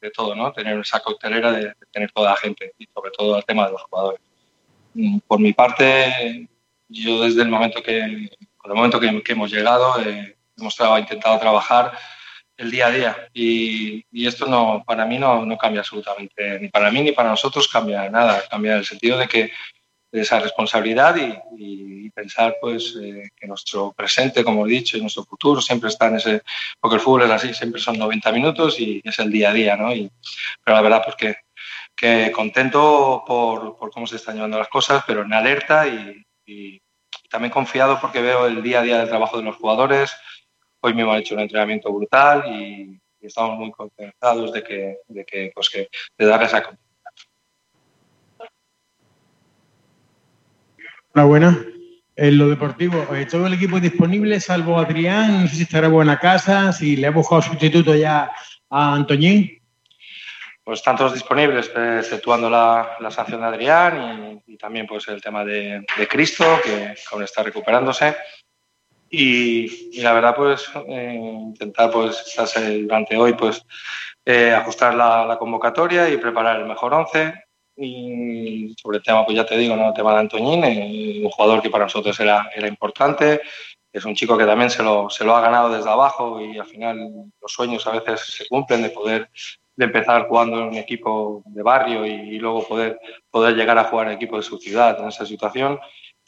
de todo, ¿no? Tener esa cautelera de, tener toda la gente y sobre todo el tema de los jugadores. Mm, Por mi parte, yo desde el momento que, el momento que, hemos llegado, hemos intentado trabajar el día a día y, y esto no para mí no, no cambia absolutamente ni para mí ni para nosotros cambia nada cambia en el sentido de que de esa responsabilidad y, y pensar pues eh, que nuestro presente como he dicho y nuestro futuro siempre está en ese porque el fútbol es así siempre son 90 minutos y es el día a día no y, pero la verdad pues que que contento por, por cómo se están llevando las cosas, pero en alerta y, y también confiado porque veo el día a día del trabajo de los jugadores. Hoy mismo han hecho un entrenamiento brutal y, y estamos muy contentos de que, de que, pues que de darles esa Enhorabuena. En lo deportivo, eh, todo el equipo disponible, salvo Adrián, no sé si estará en buena casa, si le ha buscado sustituto ya a Antoñín. Pues están todos disponibles, eh, exceptuando la, la sanción de Adrián y, y también pues el tema de, de Cristo, que aún está recuperándose. Y, y la verdad, pues eh, intentar pues durante hoy, pues eh, ajustar la, la convocatoria y preparar el mejor once. Y sobre el tema, pues ya te digo, ¿no? el tema de Antoñín, eh, un jugador que para nosotros era, era importante. Es un chico que también se lo, se lo ha ganado desde abajo y al final los sueños a veces se cumplen de poder de empezar jugando en un equipo de barrio y, y luego poder, poder llegar a jugar en equipo de su ciudad en esa situación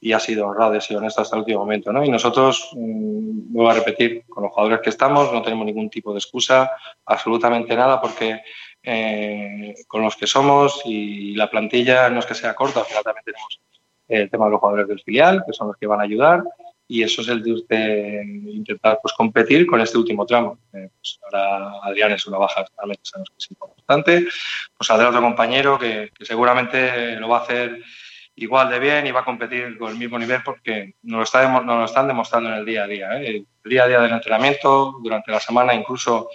y ha sido honrado, he sido honesto hasta el último momento. ¿no? Y nosotros, mmm, vuelvo a repetir, con los jugadores que estamos no tenemos ningún tipo de excusa, absolutamente nada, porque eh, con los que somos y la plantilla no es que sea corta, al final también tenemos el tema de los jugadores del filial, que son los que van a ayudar, y eso es el de, de intentar pues, competir con este último tramo. Eh, pues ahora Adrián es una baja, realmente sabemos que es importante, pues saldrá otro compañero que, que seguramente lo va a hacer igual de bien y va a competir con el mismo nivel porque nos lo, está, nos lo están demostrando en el día a día. ¿eh? El día a día del entrenamiento, durante la semana, incluso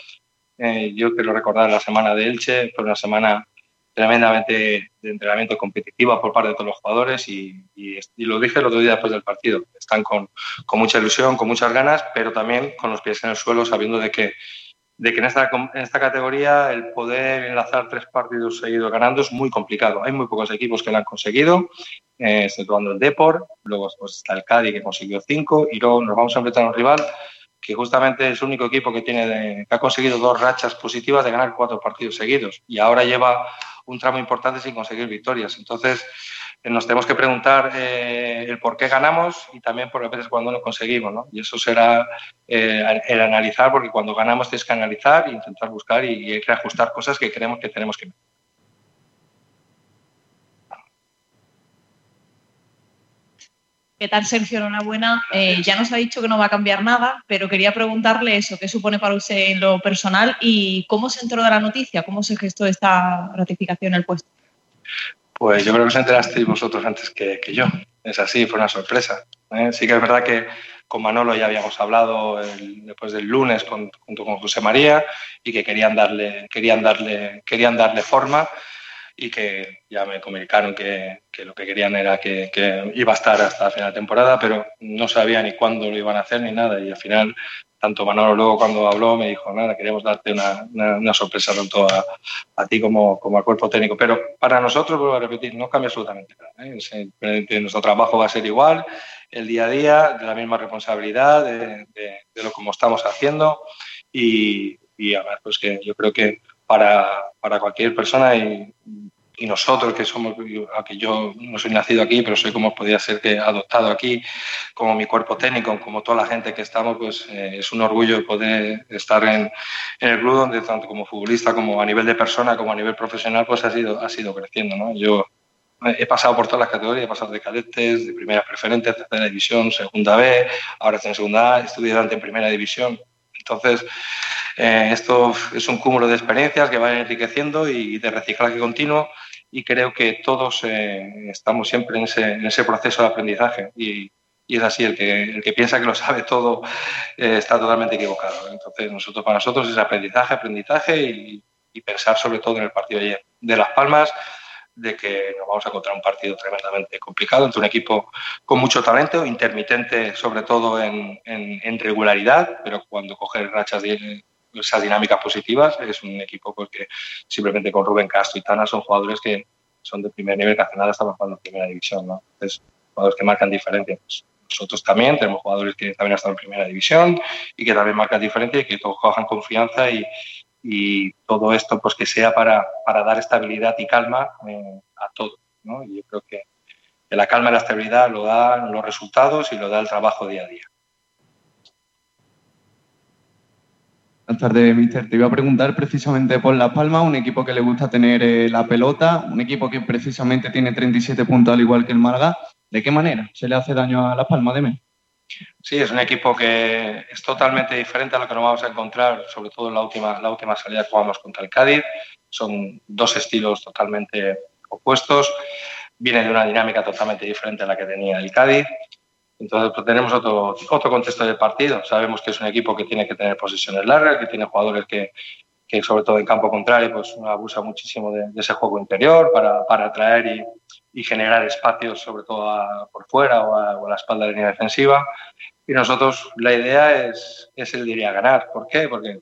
eh, yo quiero recordar la semana de Elche, fue una semana tremendamente de entrenamiento competitiva por parte de todos los jugadores y, y, y lo dije el otro día después del partido. Están con, con, mucha ilusión, con muchas ganas, pero también con los pies en el suelo, sabiendo de que, de que en, esta, en esta categoría el poder enlazar tres partidos seguidos ganando es muy complicado. Hay muy pocos equipos que lo han conseguido, eh, exceptuando el Deport, luego pues, está el Cádiz que consiguió cinco y luego nos vamos a enfrentar a un rival que justamente es el único equipo que, tiene que ha conseguido dos rachas positivas de ganar cuatro partidos seguidos y ahora lleva un tramo importante sin conseguir victorias. Entonces, nos tenemos que preguntar eh, el por qué ganamos y también por veces cuando lo conseguimos. ¿no? Y eso será eh, el analizar, porque cuando ganamos tienes que analizar e intentar buscar y, y reajustar cosas que creemos que tenemos que mejorar. ¿Qué tal, Sergio? Enhorabuena. Eh, ya nos ha dicho que no va a cambiar nada, pero quería preguntarle eso, qué supone para usted en lo personal y cómo se enteró de la noticia, cómo se gestó esta ratificación en el puesto. Pues yo creo que os enterasteis vosotros antes que, yo. Es así, fue una sorpresa. ¿eh? Sí que es verdad que con Manolo ya habíamos hablado después del lunes junto con José María y que querían darle, querían darle, querían darle forma y que ya me comunicaron que, que lo que querían era que, que, iba a estar hasta la final de temporada, pero no sabía ni cuándo lo iban a hacer ni nada. Y al final, tanto Manolo luego cuando habló me dijo, nada, queríamos darte una, una, una sorpresa tanto a, a, ti como, como al cuerpo técnico. Pero para nosotros, vuelvo a repetir, no cambia absolutamente nada. ¿eh? Nuestro trabajo va a ser igual, el día a día, de la misma responsabilidad, de, de, de lo como estamos haciendo. Y, y además, pues que yo creo que para, para cualquier persona y, y, nosotros que somos, aunque yo no soy nacido aquí, pero soy como podría ser que adoptado aquí, como mi cuerpo técnico, como toda la gente que estamos, pues eh, es un orgullo poder estar en, en, el club donde tanto como futbolista como a nivel de persona como a nivel profesional pues ha sido, ha sido creciendo. ¿no? Yo he pasado por todas las categorías, he pasado de cadetes, de primera preferente, tercera división, segunda B, ahora estoy en segunda A, estudié durante primera división. Entonces, eh, esto es un cúmulo de experiencias que van enriqueciendo y de reciclaje continuo y creo que todos eh, estamos siempre en ese, en ese, proceso de aprendizaje y, y, es así, el que, el que piensa que lo sabe todo eh, está totalmente equivocado. Entonces, nosotros para nosotros es aprendizaje, aprendizaje y, y pensar sobre todo en el partido de ayer. De Las Palmas, de que nos vamos a encontrar un partido tremendamente complicado entre un equipo con mucho talento, intermitente sobre todo en, en, en regularidad, pero cuando coge rachas de, esas dinámicas positivas, es un equipo pues, que simplemente con Rubén Castro y Tana son jugadores que son de primer nivel, que hace nada estaban jugando en primera división, ¿no? Entonces, jugadores que marcan diferencia. Pues, nosotros también tenemos jugadores que también han estado en primera división y que también marcan diferencia y que todos cojan confianza y, y todo esto pues que sea para, para dar estabilidad y calma eh, a todo. ¿no? Y yo creo que, que la calma y la estabilidad lo dan los resultados y lo da el trabajo día a día. Buenas tardes, mister. Te iba a preguntar precisamente por Las Palmas, un equipo que le gusta tener eh, la pelota, un equipo que precisamente tiene 37 puntos al igual que el Málaga. ¿De qué manera se le hace daño a Las Palmas, dime? Sí, es un equipo que es totalmente diferente a lo que nos vamos a encontrar, sobre todo en la última, la última salida que jugamos contra el Cádiz. Son dos estilos totalmente opuestos. Viene de una dinámica totalmente diferente a la que tenía el Cádiz. Entonces pues, tenemos otro, otro contexto de partido. Sabemos que es un equipo que tiene que tener posiciones largas, que tiene jugadores que, que sobre todo en campo contrario, pues abusa muchísimo de, de ese juego interior para, para atraer y, y generar espacios, sobre todo a- por fuera o a, o a la espalda de la línea defensiva. Y nosotros, la idea es, es el de ir a ganar. ¿Por qué? Porque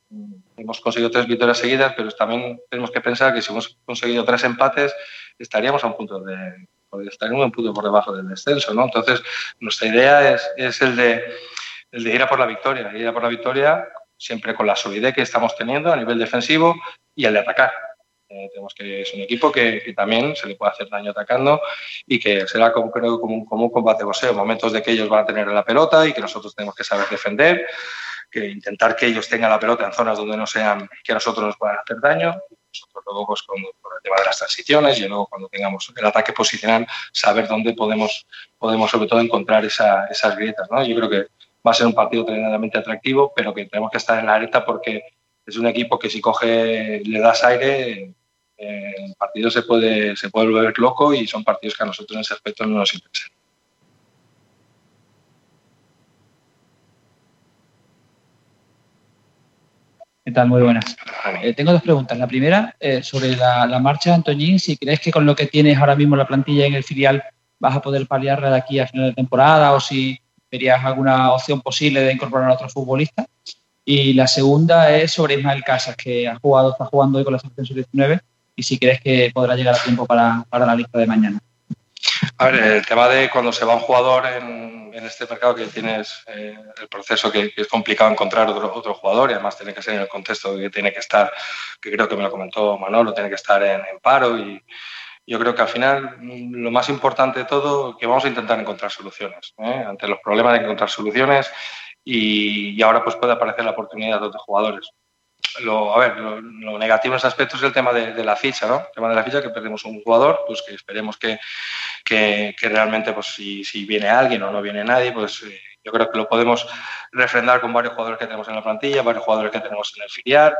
hemos conseguido tres victorias seguidas, pero también tenemos que pensar que si hemos conseguido tres empates, estaríamos a un punto de estaríamos un punto por debajo del descenso, ¿no? Entonces, nuestra idea es, el, de, ir a por la victoria, ir a por la victoria siempre con la solidez que estamos teniendo a nivel defensivo y el de atacar. Eh, tenemos que es un equipo que, también se le puede hacer daño atacando y que será como, creo, como, un, como un combate boxeo, momentos de que ellos van a tener la pelota y que nosotros tenemos que saber defender, que intentar que ellos tengan la pelota en zonas donde no sean que nosotros nos puedan hacer daño. Nosotros luego pues, con, el tema de las transiciones y luego cuando tengamos el ataque posicional saber dónde podemos, podemos sobre todo encontrar esa, esas grietas. Yo creo que va a ser un partido tremendamente atractivo, pero que tenemos que estar en la areta porque es un equipo que si coge, le das aire, eh, el partido se puede, se puede volver loco y son partidos que a nosotros en ese aspecto no nos interesan. ¿Qué tal? Muy buenas. Eh, tengo dos preguntas. La primera, eh, sobre la, la marcha de Antoñín, si crees que con lo que tienes ahora mismo la plantilla en el filial vas a poder paliarla de aquí a final de temporada o si verías alguna opción posible de incorporar a otro futbolista. Y la segunda es sobre Ismael Casas, que ha jugado, está jugando hoy con la selección sub-19 y si crees que podrá llegar a tiempo para, para la lista de mañana. A ver, el tema de cuando se va un jugador en, en este mercado que tienes eh, el proceso que, que, es complicado encontrar otro, otro, jugador y además tiene que ser en el contexto que tiene que estar, que creo que me lo comentó Manolo, tiene que estar en, en paro y yo creo que al final lo más importante de todo que vamos a intentar encontrar soluciones. ¿eh? Ante los problemas que encontrar soluciones y, y, ahora pues puede aparecer la oportunidad de otros jugadores. Lo, a ver, lo, negativo en ese aspecto es el tema de, la ficha, ¿no? El tema de la ficha, que perdemos un jugador, pues que esperemos que, que, que realmente, pues si, si, viene alguien o no viene nadie, pues eh, yo creo que lo podemos refrendar con varios jugadores que tenemos en la plantilla, varios jugadores que tenemos en el filial,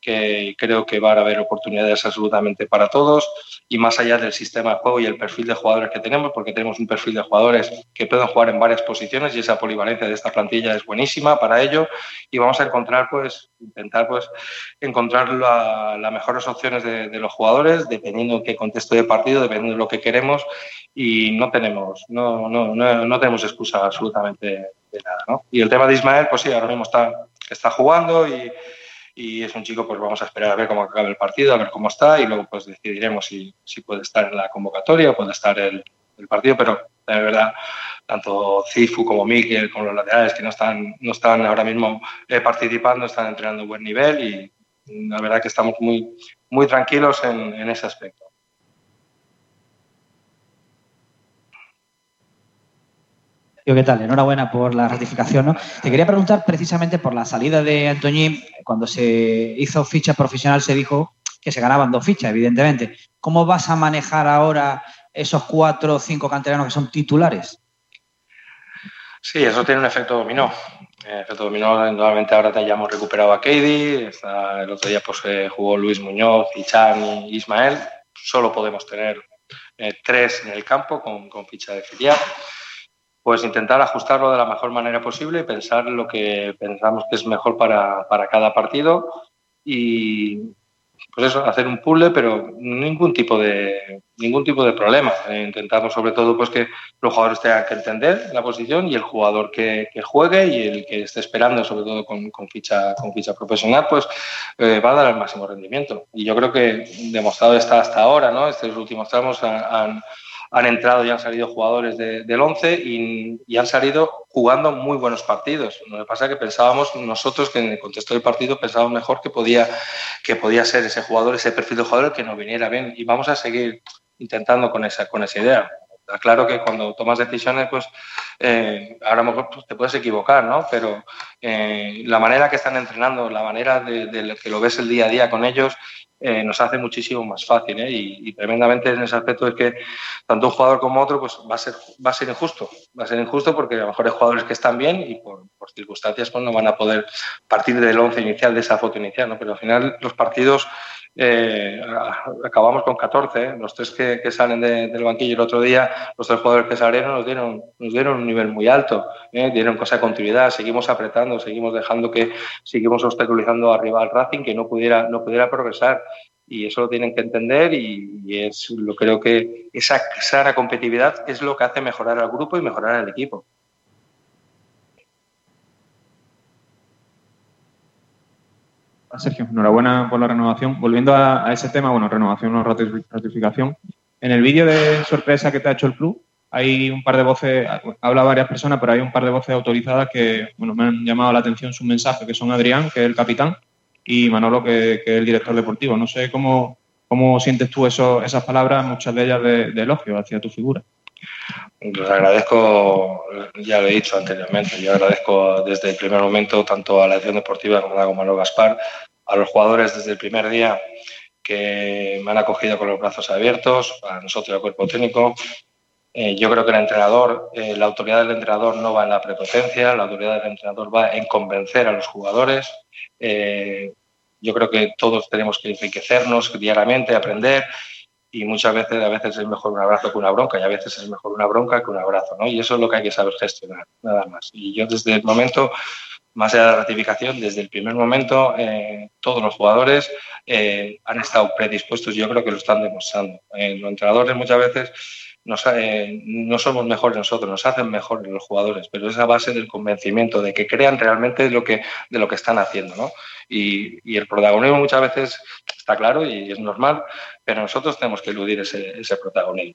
que creo que van a haber oportunidades absolutamente para todos. Y más allá del sistema de juego y el perfil de jugadores que tenemos, porque tenemos un perfil de jugadores que pueden jugar en varias posiciones y esa polivalencia de esta plantilla es buenísima para ello. Y vamos a encontrar, pues, intentar, pues, encontrar la, las mejores opciones de, de, los jugadores dependiendo en qué contexto de partido, dependiendo de lo que queremos. Y no tenemos, no, no, no, no tenemos excusa absolutamente de nada, ¿no? Y el tema de Ismael, pues sí, ahora mismo está, está jugando y y es un chico, pues vamos a esperar a ver cómo acaba el partido, a ver cómo está y luego pues decidiremos si, si puede estar en la convocatoria o puede estar el, el partido, pero de verdad tanto Cifu como Miguel, como los laterales que no están, no están ahora mismo eh, participando, están entrenando a buen nivel y la verdad que estamos muy, muy tranquilos en, en ese aspecto. ¿Qué tal? Enhorabuena por la ratificación. ¿no? Te quería preguntar precisamente por la salida de Antoñín. Cuando se hizo ficha profesional se dijo que se ganaban dos fichas, evidentemente. ¿Cómo vas a manejar ahora esos cuatro o cinco canteranos que son titulares? Sí, eso tiene un efecto dominó. El efecto dominó, indudablemente ahora ya hemos recuperado a Katie, el otro día pues, eh, jugó Luis Muñoz, Ichan y Ismael. Solo podemos tener eh, tres en el campo con, con ficha de filial pues intentar ajustarlo de la mejor manera posible, pensar lo que pensamos que es mejor para, para cada partido y pues eso, hacer un puzzle, pero ningún tipo de ningún tipo de problema. Eh, intentamos sobre todo pues que los jugadores tengan que entender la posición y el jugador que, juegue y el que esté esperando, sobre todo con, con ficha con ficha profesional, pues eh, va a dar el máximo rendimiento. Y yo creo que demostrado está hasta ahora, ¿no? Estos últimos tramos han han entrado y han salido jugadores de, del 11 y, han salido jugando muy buenos partidos. Lo que pasa es que pensábamos nosotros que en el contexto del partido pensábamos mejor que podía, que podía ser ese jugador, ese perfil de jugador que nos viniera bien y vamos a seguir intentando con esa, con esa idea. Está claro que cuando tomas decisiones, pues eh, ahora mejor pues, te puedes equivocar, ¿no? Pero eh, la manera que están entrenando, la manera de, de que lo ves el día a día con ellos, eh, nos hace muchísimo más fácil ¿eh? y, tremendamente en ese aspecto es que tanto un jugador como otro pues va a ser va a ser injusto va a ser injusto porque a lo mejor hay jugadores que están bien y por, por circunstancias pues no van a poder partir del once inicial de esa foto inicial ¿no? pero al final los partidos eh, acabamos con 14 ¿eh? los tres que, que salen de, del banquillo el otro día los tres jugadores que salieron nos dieron nos dieron un nivel muy alto ¿eh? dieron cosa de continuidad seguimos apretando seguimos dejando que seguimos obstaculizando arriba al Racing que no pudiera no pudiera progresar y eso lo tienen que entender y, y, es lo creo que esa sana competitividad es lo que hace mejorar al grupo y mejorar al equipo. Sergio, enhorabuena por la renovación. Volviendo a, ese tema, bueno, renovación o ratificación. En el vídeo de sorpresa que te ha hecho el club, hay un par de voces, habla varias personas, pero hay un par de voces autorizadas que bueno, me han llamado la atención su mensaje, que son Adrián, que es el capitán, y Manolo, que, que es el director deportivo. No sé cómo, cómo sientes tú eso, esas palabras, muchas de ellas de, de elogio hacia tu figura. Pues agradezco, ya lo he dicho anteriormente, yo agradezco desde el primer momento tanto a la acción deportiva como a Manolo Gaspar, a los jugadores desde el primer día que me han acogido con los brazos abiertos, a nosotros el cuerpo técnico. Eh, yo creo que el entrenador, eh, la autoridad del entrenador no va en la prepotencia, la autoridad del entrenador va en convencer a los jugadores. Eh, yo creo que todos tenemos que enriquecernos diariamente, aprender y muchas veces a veces es mejor un abrazo que una bronca y a veces es mejor una bronca que un abrazo, ¿no? Y eso es lo que hay que saber gestionar, nada más. Y yo desde el momento, más allá de la ratificación, desde el primer momento, eh, todos los jugadores eh, han estado predispuestos, yo creo que lo están demostrando. Eh, los entrenadores muchas veces nos, eh, no somos mejores nosotros, nos hacen mejores los jugadores, pero es a base del convencimiento, de que crean realmente lo que, de lo que están haciendo, ¿no? Y, y, el protagonismo muchas veces está claro y es normal, pero nosotros tenemos que eludir ese, ese protagonismo.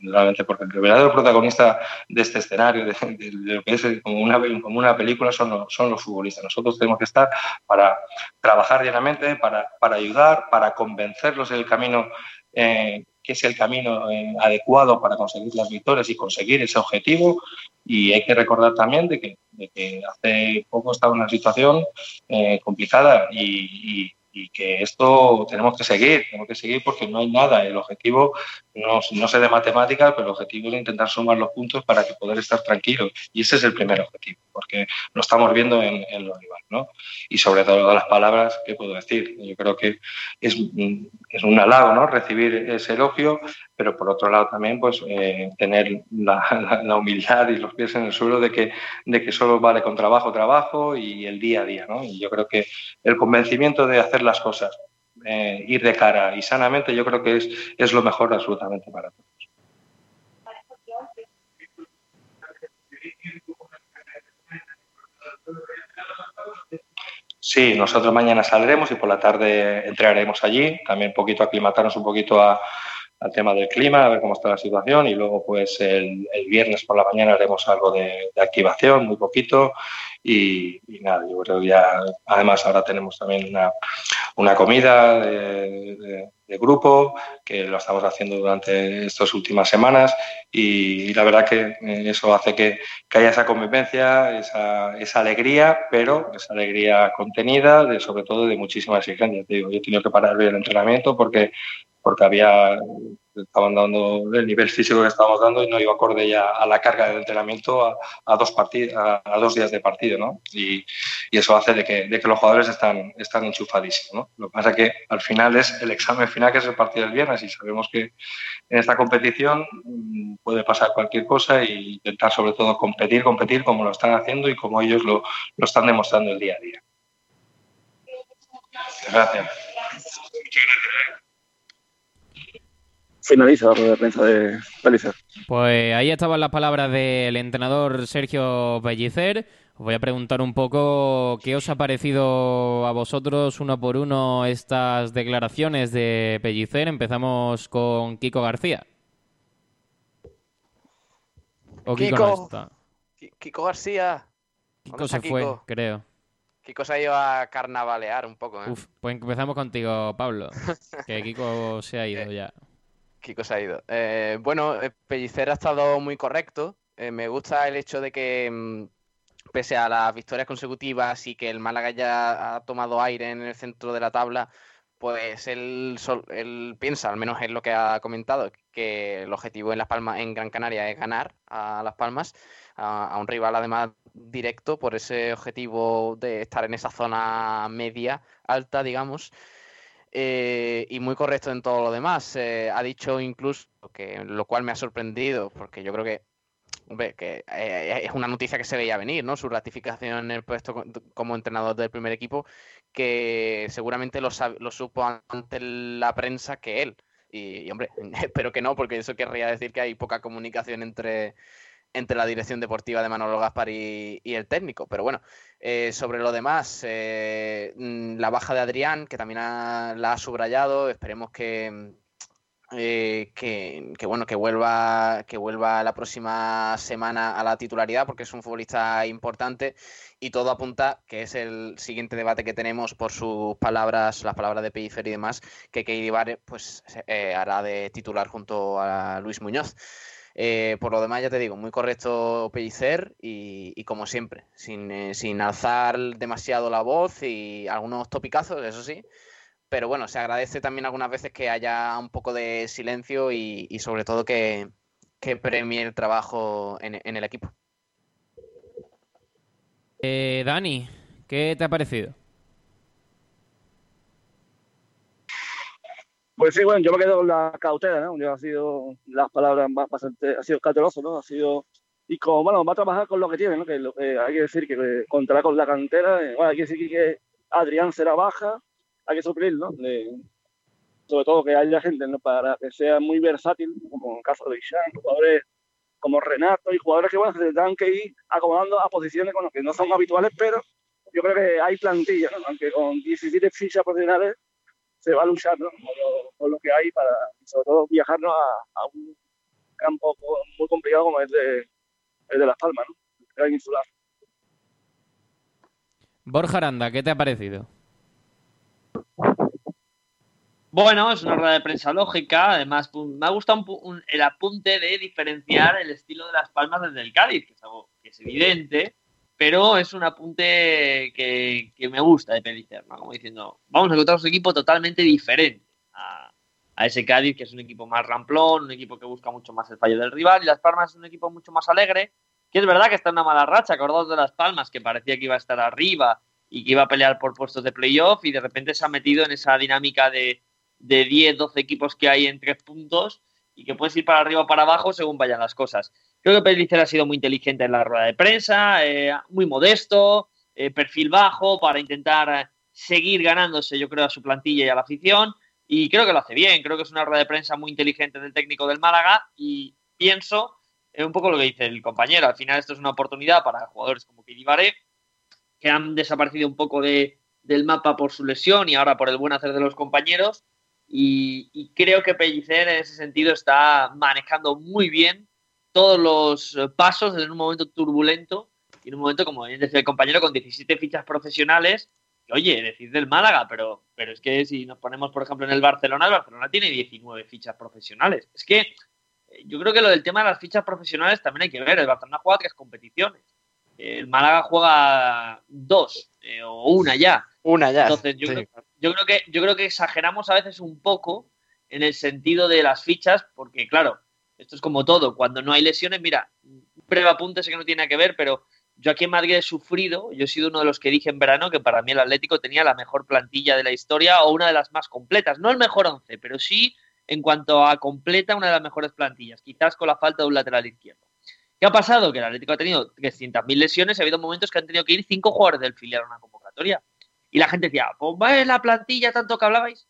Realmente porque el verdadero protagonista de este escenario, de, de, de lo que es como una, como una película, son los, son los futbolistas. Nosotros tenemos que estar para trabajar diariamente, para, para ayudar, para convencerlos del camino eh, que es el camino eh, adecuado para conseguir las victorias y conseguir ese objetivo. Y hay que recordar también de que, de que hace poco estaba una situación eh, complicada y, y, y, que esto tenemos que seguir, tenemos que seguir porque no hay nada. El objetivo, no, no sé de matemáticas, pero el objetivo es intentar sumar los puntos para que poder estar tranquilos. Y ese es el primer objetivo, porque lo estamos viendo en, en los rivales. ¿no? Y sobre todo las palabras, ¿qué puedo decir? Yo creo que es, es un halago ¿no? recibir ese elogio, pero por otro lado también pues eh, tener la, la, la, humildad y los pies en el suelo de que, de que solo vale con trabajo, trabajo y el día a día. ¿no? Y yo creo que el convencimiento de hacer las cosas, eh, ir de cara y sanamente, yo creo que es, es lo mejor absolutamente para todos. Sí, nosotros mañana saldremos y por la tarde entraremos allí, también un poquito aclimatarnos un poquito a, al tema del clima, a ver cómo está la situación y luego pues el, el viernes por la mañana haremos algo de, de activación, muy poquito y, y, nada, yo creo que ya además ahora tenemos también una, una comida de, de, de, grupo que lo estamos haciendo durante estas últimas semanas y, y la verdad que eso hace que, que haya esa convivencia, esa, esa, alegría, pero esa alegría contenida, de, sobre todo de muchísima exigencia. Te digo, yo he tenido que parar el entrenamiento porque porque había estaban dando el nivel físico que estábamos dando y no iba acorde ya a la carga del entrenamiento a, dos partidos a, dos días de partido ¿no? y, eso hace de que, de que los jugadores están, están enchufadísimos ¿no? lo que pasa es que al final es el examen final que es el partido del viernes y sabemos que en esta competición mm, puede pasar cualquier cosa e intentar sobre todo competir, competir como lo están haciendo y como ellos lo, lo están demostrando el día a día Gracias. Muchas gracias finaliza la rueda de prensa de Pellicer. Pues ahí estaban las palabras del entrenador Sergio Pellicer. Os voy a preguntar un poco qué os ha parecido a vosotros uno por uno estas declaraciones de Pellicer. Empezamos con Kiko García. O Kiko, Kiko, no está. Kiko García. Kiko se Kiko? fue, creo. Kiko se ha ido a carnavalear un poco. ¿eh? Uf, pues empezamos contigo, Pablo. que Kiko se ha ido ya. Kiko se ha ido. Eh, bueno, Pellicer ha estado muy correcto. Eh, me gusta el hecho de que, mm, pese a las victorias consecutivas y que el Málaga ya ha tomado aire en el centro de la tabla, pues él, él piensa, al menos es lo que ha comentado, que el objetivo en Las Palmas, en Gran Canaria, es ganar a Las Palmas, a un rival además directo, por ese objetivo de estar en esa zona media, alta, digamos. Eh, y muy correcto en todo lo demás. Eh, ha dicho incluso lo cual me ha sorprendido, porque yo creo que, hombre, que eh, es una noticia que se veía venir, ¿no? Su ratificación en el puesto co- como entrenador del primer equipo, que seguramente lo, supo ante la prensa que él. Y, hombre, espero que no, porque eso querría decir que hay poca comunicación entre, entre la dirección deportiva de Manolo Gaspar y, el técnico. Pero bueno, eh, sobre lo demás, eh, mm, la baja de Adrián, que también ha- la ha subrayado, esperemos que, eh, que, que, bueno, que vuelva, que vuelva la próxima semana a la titularidad, porque es un futbolista importante y todo apunta, que es el siguiente debate que tenemos por sus palabras, las palabras de Pellicer y demás, que Keidi Vare pues, eh, hará de titular junto a Luis Muñoz. Eh, por lo demás, ya te digo, muy correcto Pellicer y, como siempre, sin, eh, sin alzar demasiado la voz y algunos topicazos, eso sí. Pero bueno, se agradece también algunas veces que haya un poco de silencio y, y sobre todo que, que premie el trabajo en, en el equipo. Eh, Dani, ¿qué te ha parecido? Pues sí, bueno, yo me quedo con la cautela, ¿no? Yo ha sido las palabras más bastante, ha sido cauteloso, ¿no? Ha sido y como bueno, va a trabajar con lo que tiene, ¿no? Que que hay que decir que eh, contará con la cantera, eh, bueno, hay que decir que Adrián será baja, hay que suplir, ¿no? Sobre todo que haya gente, ¿no? Para que sea muy versátil, como en el caso de Ishan, jugadores como Renato y jugadores que bueno, se tendrán que ir acomodando a posiciones con las que no son habituales, pero yo creo que hay plantilla, ¿no? Aunque con 17 fichas profesionales se va a luchar ¿no? con, lo, con lo que hay para, sobre todo, viajarnos a, a un campo muy complicado como es de, el de Las Palmas, ¿no? El Gran Insular. Borja Aranda, ¿qué te ha parecido? Bueno, es una rueda de prensa lógica. Además, me ha gustado un pu- un- el apunte de diferenciar el estilo de las palmas desde el Cádiz, que es algo que es evidente, pero es un apunte que, que me gusta de Pellicer, ¿no? Como diciendo, vamos a encontrar un equipo totalmente diferente a, a ese Cádiz, que es un equipo más ramplón, un equipo que busca mucho más el fallo del rival, y Las Palmas es un equipo mucho más alegre, que es verdad que está en una mala racha, acordados de Las Palmas, que parecía que iba a estar arriba y que iba a pelear por puestos de playoff, y de repente se ha metido en esa dinámica de, de 10, 12 equipos que hay en tres puntos y que puedes ir para arriba o para abajo según vayan las cosas. Creo que Pellicer ha sido muy inteligente en la rueda de prensa, eh, muy modesto, eh, perfil bajo para intentar eh, seguir ganándose, yo creo, a su plantilla y a la afición. Y creo que lo hace bien, creo que es una rueda de prensa muy inteligente del técnico del Málaga y pienso eh, un poco lo que dice el compañero. Al final esto es una oportunidad para jugadores como Kiribaré, que han desaparecido un poco de, del mapa por su lesión y ahora por el buen hacer de los compañeros. Y, y creo que Pellicer en ese sentido está manejando muy bien todos los eh, pasos en un momento turbulento y en un momento, como bien decía el compañero, con 17 fichas profesionales. Que, oye, decir del Málaga, pero, pero es que si nos ponemos, por ejemplo, en el Barcelona, el Barcelona tiene 19 fichas profesionales. Es que eh, yo creo que lo del tema de las fichas profesionales también hay que ver. El Barcelona juega tres competiciones. El Málaga juega dos eh, o una ya. Una ya. Entonces, yo, sí. creo, yo creo que yo creo que exageramos a veces un poco en el sentido de las fichas, porque claro, esto es como todo. Cuando no hay lesiones, mira, breve apunte, sé que no tiene nada que ver, pero yo aquí en Madrid he sufrido. Yo he sido uno de los que dije en verano que para mí el Atlético tenía la mejor plantilla de la historia o una de las más completas. No el mejor once, pero sí en cuanto a completa, una de las mejores plantillas, quizás con la falta de un lateral izquierdo. ¿Qué ha pasado? Que el Atlético ha tenido 300.000 lesiones ha habido momentos que han tenido que ir cinco jugadores del filial a una convocatoria. Y la gente decía, pues va en la plantilla tanto que hablabais.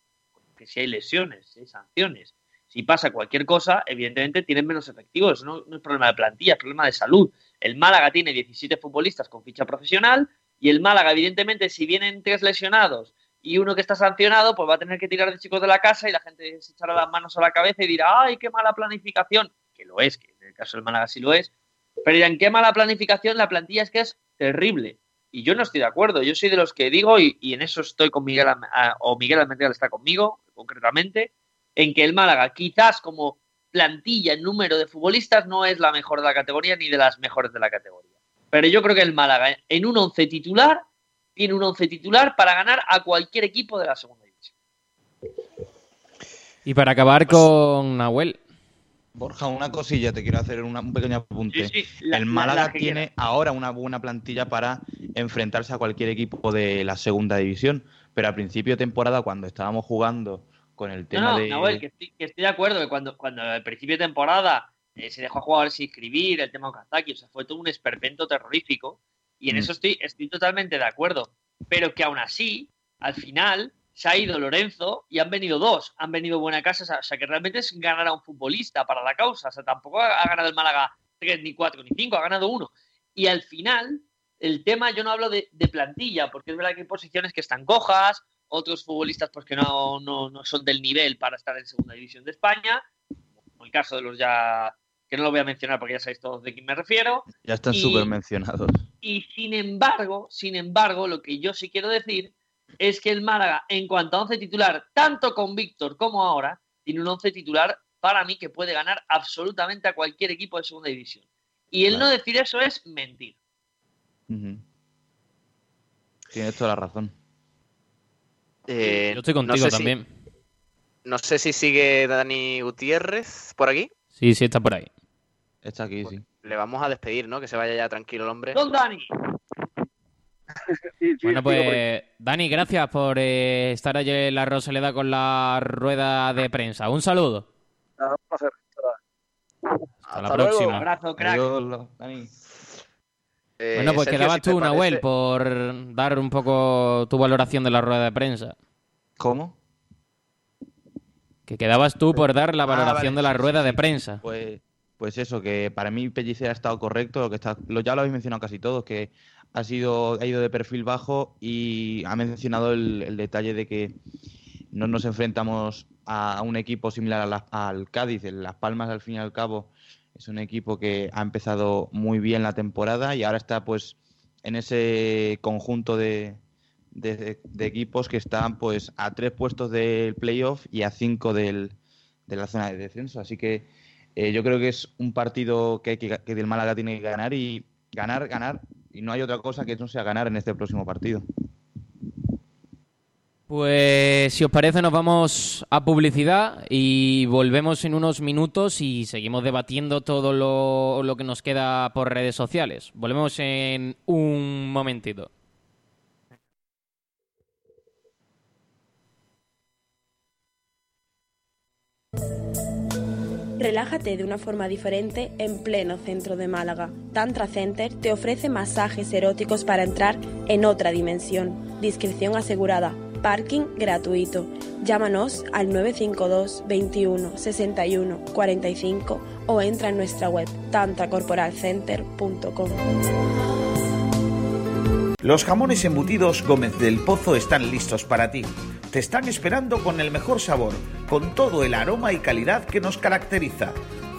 Que si hay lesiones, si hay sanciones, si pasa cualquier cosa, evidentemente tienen menos efectivos. No, es problema de plantilla, es problema de salud. El Málaga tiene 17 futbolistas con ficha profesional y el Málaga, evidentemente, si vienen tres lesionados y uno que está sancionado, pues va a tener que tirar de chicos de la casa y la gente se echará las manos a la cabeza y dirá, ay, qué mala planificación. Que lo es, que en el caso del Málaga sí lo es. Pero dirán, qué mala planificación, la plantilla es que es terrible. Y yo no estoy de acuerdo. Yo soy de los que digo, y, en eso estoy con Miguel, ah, o Miguel Almendral está conmigo, concretamente, en que el Málaga, quizás como plantilla, en número de futbolistas, no es la mejor de la categoría ni de las mejores de la categoría. Pero yo creo que el Málaga, en un once titular, tiene un once titular para ganar a cualquier equipo de la segunda división. Y para acabar con Nahuel. Borja, una cosilla, te quiero hacer una- un pequeño apunte. Sí, sí, la- el la- Málaga la tiene ahora una buena plantilla para enfrentarse a cualquier equipo de la segunda división, pero al principio de temporada, cuando estábamos jugando con el tema no, de... Nahuel, que estoy, que estoy de acuerdo que cuando, cuando al principio de temporada eh, se dejó a jugadores sin escribir, el tema Okazaki, o sea, fue todo un esperpento terrorífico, y en Mm. eso estoy, estoy totalmente de acuerdo. Pero que aún así, al final, se ha ido Lorenzo y han venido dos, han venido Buena Casa, o sea, que realmente es ganar a un futbolista para la causa, o sea, tampoco ha, ha ganado el Málaga tres, ni cuatro, ni cinco, ha ganado uno. Y al final, el tema, yo no hablo de, de plantilla, porque es verdad que hay posiciones que están cojas, otros futbolistas pues que no, no, no son del nivel para estar en segunda división de España, como el caso de los ya, que no lo voy a mencionar porque ya sabéis todos de quién me refiero, Ya están súper mencionados. y sin embargo, sin embargo, lo que yo sí quiero decir es que el Málaga, en cuanto a once titular, tanto con Víctor como ahora, tiene un once titular para mí que puede ganar absolutamente a cualquier equipo de segunda división. Y el no decir eso es mentir. Ujú. Tienes toda la razón. Eh, Yo estoy no contigo sé si- también. no sé si sigue Dani Gutiérrez por aquí. Sí, sí, está por ahí. Está aquí, sí. Le vamos a despedir, ¿no? Que se vaya ya tranquilo el hombre. Don Dani. Bueno, pues Dani, gracias por eh, estar allí en la Rosaleda con la rueda de prensa. Un saludo. Nada, un placer. Hasta la próxima. Abrazo, crack. Adiós, Dani. Eh, Bueno, pues Sergio, quedabas si tú, parece- Nahuel, por dar un poco tu valoración de la rueda de prensa. ¿Cómo? Que quedabas tú por dar la Ah, valoración vale, de la sí, rueda sí, de sí. prensa. Pues, pues eso, que para mí Pellicer ha estado correcto, lo que está, lo, ya lo habéis mencionado casi todos, que ha sido, ha ido de perfil bajo y ha mencionado el, el detalle de que no nos enfrentamos a un equipo similar a la- al Cádiz, en Las Palmas al fin y al cabo es un equipo que ha empezado muy bien la temporada y ahora está pues en ese conjunto de, equipos que están pues a tres puestos del playoff y a cinco del, de la zona de descenso. Así que eh, yo creo que es un partido que, que, que el Málaga tiene que ganar y ganar, ganar. Y no hay otra cosa que no sea ganar en este próximo partido. Pues si os parece nos vamos a publicidad y volvemos en unos minutos y seguimos debatiendo todo lo, lo que nos queda por redes sociales. Volvemos en un momentito. Relájate de una forma diferente en pleno centro de Málaga. Tantra Center te ofrece masajes eróticos para entrar en otra dimensión. Discreción asegurada. Parking gratuito. Llámanos al 952 21 61 45 o entra en nuestra web tantracorporalcenter.com. Los jamones embutidos Gómez del Pozo están listos para ti. Te están esperando con el mejor sabor, con todo el aroma y calidad que nos caracteriza.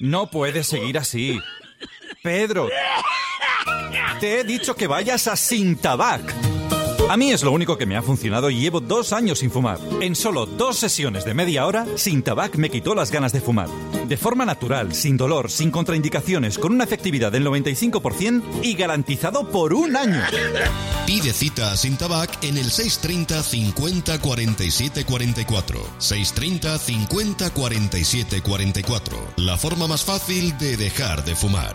No puedes seguir así. Pedro, te he dicho que vayas a Sin Tabac. A mí es lo único que me ha funcionado y llevo dos años sin fumar. En solo dos sesiones de media hora, Sin Tabac me quitó las ganas de fumar. De forma natural, sin dolor, sin contraindicaciones, con una efectividad del 95% y garantizado por un año. Pide cita a Sin Tabac en el 630 50 47 44. 630 50 47 44. La forma más fácil de dejar de fumar.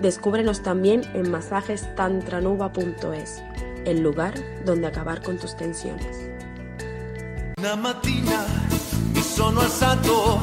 Descúbrenos también en masajestantranuba.es, el lugar donde acabar con tus tensiones. Una mattina mi sono alzato,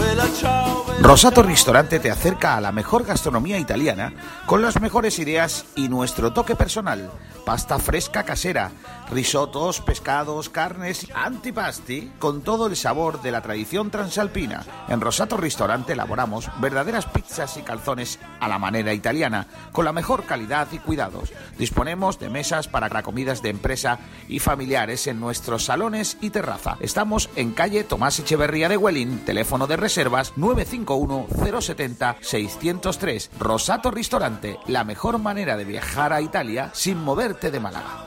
vela ciao, vela Rosato Ristorante te acerca a la mejor gastronomía italiana con las mejores ideas y nuestro toque personal. Pasta fresca casera, risotos, pescados, carnes, antipasti, con todo el sabor de la tradición transalpina. En Rosato Ristorante elaboramos verdaderas pizzas y calzones a la manera italiana, con la mejor calidad y cuidados. Disponemos de mesas para comidas de empresa y familiares en nuestros salones y terraza. Estamos en calle Tomás Echeverría de Huelín, teléfono de reservas 951 070 603. Rosato Ristorante, la mejor manera de viajar a Italia sin moverte de Málaga.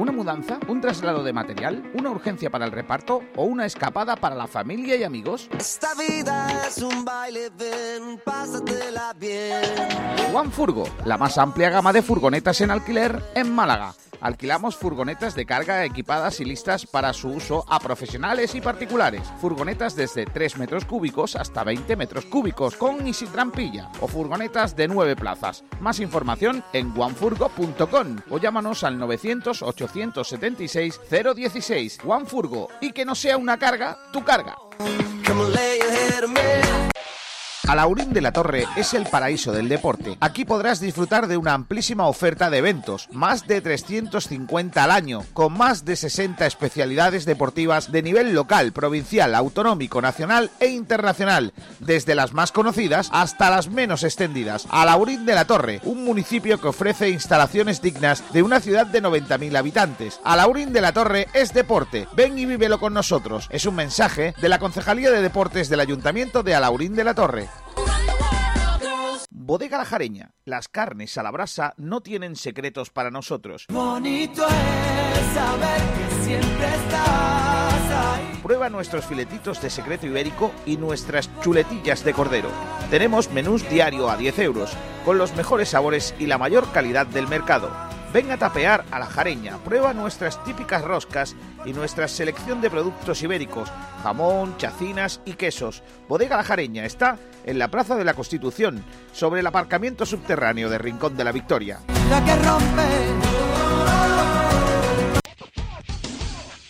¿Una mudanza? ¿Un traslado de material? ¿Una urgencia para el reparto? ¿O una escapada para la familia y amigos? Esta vida es un baile, ven, pásatela bien. Juan Furgo, la más amplia gama de furgonetas en alquiler en Málaga. Alquilamos furgonetas de carga equipadas y listas para su uso a profesionales y particulares. Furgonetas desde 3 metros cúbicos hasta 20 metros cúbicos, con y sin trampilla. O furgonetas de 9 plazas. Más información en oneFurgo.com o llámanos al 900-876-016. OneFurgo. Y que no sea una carga, tu carga. Alaurín de la Torre es el paraíso del deporte. Aquí podrás disfrutar de una amplísima oferta de eventos, más de 350 al año, con más de 60 especialidades deportivas de nivel local, provincial, autonómico, nacional e internacional, desde las más conocidas hasta las menos extendidas. Alaurín de la Torre, un municipio que ofrece instalaciones dignas de una ciudad de 90.000 habitantes. Alaurín de la Torre es deporte. Ven y vívelo con nosotros. Es un mensaje de la Concejalía de Deportes del Ayuntamiento de Alaurín de la Torre. Bodega La Jareña. Las carnes a la brasa no tienen secretos para nosotros. Bonito es saber que siempre estás ahí. Prueba nuestros filetitos de secreto ibérico y nuestras chuletillas de cordero. Tenemos menús diario a 10 euros, con los mejores sabores y la mayor calidad del mercado. Ven a tapear a la jareña, prueba nuestras típicas roscas y nuestra selección de productos ibéricos, jamón, chacinas y quesos. Bodega La Jareña está en la Plaza de la Constitución, sobre el aparcamiento subterráneo de Rincón de la Victoria.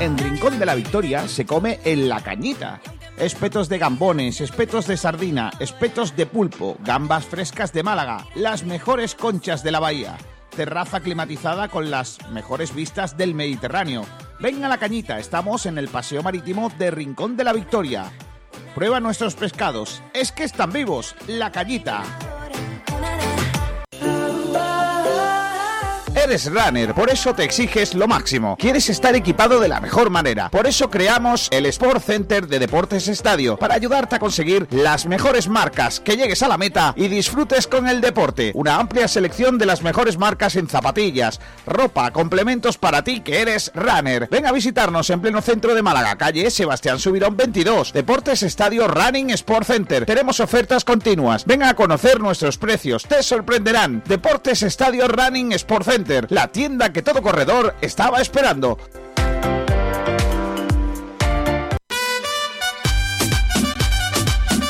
En Rincón de la Victoria se come en la cañita. Espetos de gambones, espetos de sardina, espetos de pulpo, gambas frescas de Málaga, las mejores conchas de la bahía. Terraza climatizada con las mejores vistas del Mediterráneo. Ven a la cañita, estamos en el Paseo Marítimo de Rincón de la Victoria. Prueba nuestros pescados, es que están vivos, la cañita. Eres runner, por eso te exiges lo máximo. Quieres estar equipado de la mejor manera. Por eso creamos el Sport Center de Deportes Estadio para ayudarte a conseguir las mejores marcas, que llegues a la meta y disfrutes con el deporte. Una amplia selección de las mejores marcas en zapatillas, ropa, complementos para ti que eres runner. Ven a visitarnos en pleno centro de Málaga, calle Sebastián Subirón 22, Deportes Estadio Running Sport Center. Tenemos ofertas continuas. Ven a conocer nuestros precios, te sorprenderán. Deportes Estadio Running Sport Center, la tienda que todo corredor estaba esperando.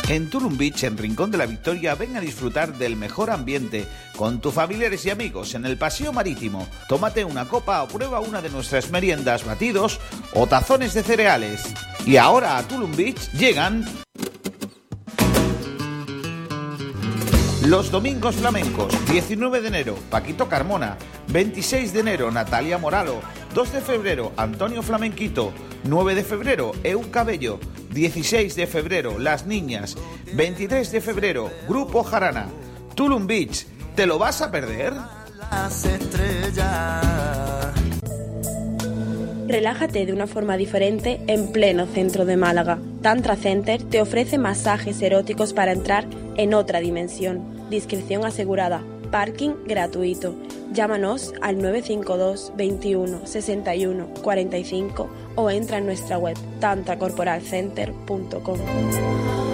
En Tulum Beach, en Rincón de la Victoria, ven a disfrutar del mejor ambiente con tus familiares y amigos en el paseo marítimo. Tómate una copa o prueba una de nuestras meriendas, batidos o tazones de cereales. Y ahora a Tulum Beach llegan Los Domingos Flamencos, 19 de enero, Paquito Carmona, 26 de enero, Natalia Moralo, 2 de febrero, Antonio Flamenquito, 9 de febrero, Eu Cabello, 16 de febrero, Las Niñas, 23 de febrero, Grupo Jarana, Tulum Beach, ¿te lo vas a perder? Las estrellas. Relájate de una forma diferente en pleno centro de Málaga. Tantra Center te ofrece masajes eróticos para entrar en otra dimensión. Discreción asegurada. Parking gratuito. Llámanos al 952 21 61 45 o entra en nuestra web tantracorporalcenter.com.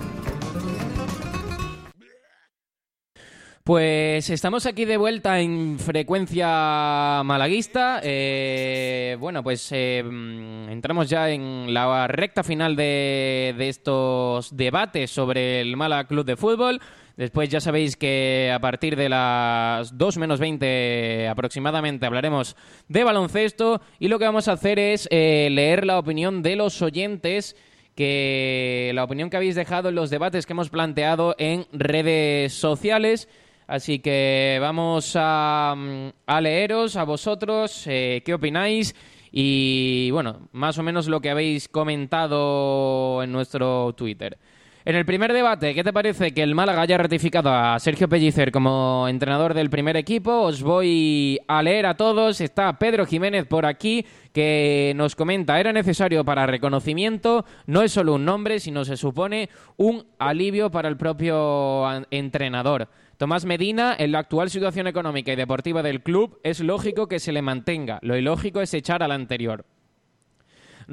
Pues estamos aquí de vuelta en frecuencia malaguista. Eh, bueno, pues eh, mm, entramos ya en la recta final de, de estos debates sobre el Málaga Club de Fútbol. Después ya sabéis que a partir de las 2 menos 20 aproximadamente hablaremos de baloncesto y lo que vamos a hacer es eh, leer la opinión de los oyentes que la opinión que habéis dejado en los debates que hemos planteado en redes sociales. Así que vamos a, mm, leeros a vosotros eh, qué opináis y bueno, más o menos lo que habéis comentado en nuestro Twitter. En el primer debate, ¿qué te parece que el Málaga haya ratificado a Sergio Pellicer como entrenador del primer equipo? Os voy a leer a todos. Está Pedro Jiménez por aquí que nos comenta, era necesario para reconocimiento, no es solo un nombre, sino se supone un alivio para el propio entrenador. Tomás Medina, en la actual situación económica y deportiva del club, es lógico que se le mantenga. Lo ilógico es echar al anterior.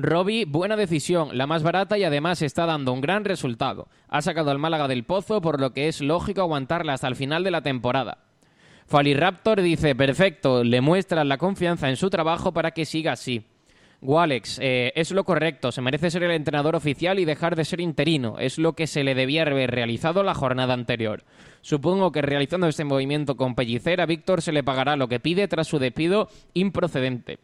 Robbie, buena decisión, la más barata y además está dando un gran resultado. Ha sacado al Málaga del pozo, por lo que es lógico aguantarla hasta el final de la temporada. Faliraptor dice, perfecto, le muestran la confianza en su trabajo para que siga así. Walex, eh, es lo correcto, se merece ser el entrenador oficial y dejar de ser interino, es lo que se le debía haber realizado la jornada anterior. Supongo que realizando este movimiento con Pellicer a Víctor se le pagará lo que pide tras su despido improcedente.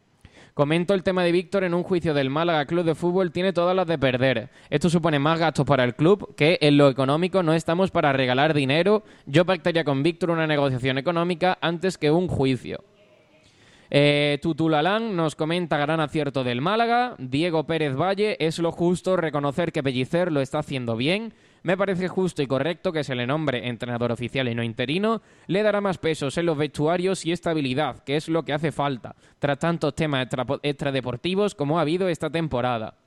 Comento el tema de Víctor en un juicio del Málaga Club de Fútbol tiene todas las de perder. Esto supone más gastos para el club que en lo económico no estamos para regalar dinero. Yo pactaría con Víctor una negociación económica antes que un juicio. Eh, Tutulalán nos comenta gran acierto del Málaga. Diego Pérez Valle, es lo justo reconocer que Pellicer lo está haciendo bien. Me parece justo y correcto que se le nombre entrenador oficial y no interino. Le dará más pesos en los vestuarios y estabilidad, que es lo que hace falta, tras tantos temas extra- extradeportivos como ha habido esta temporada.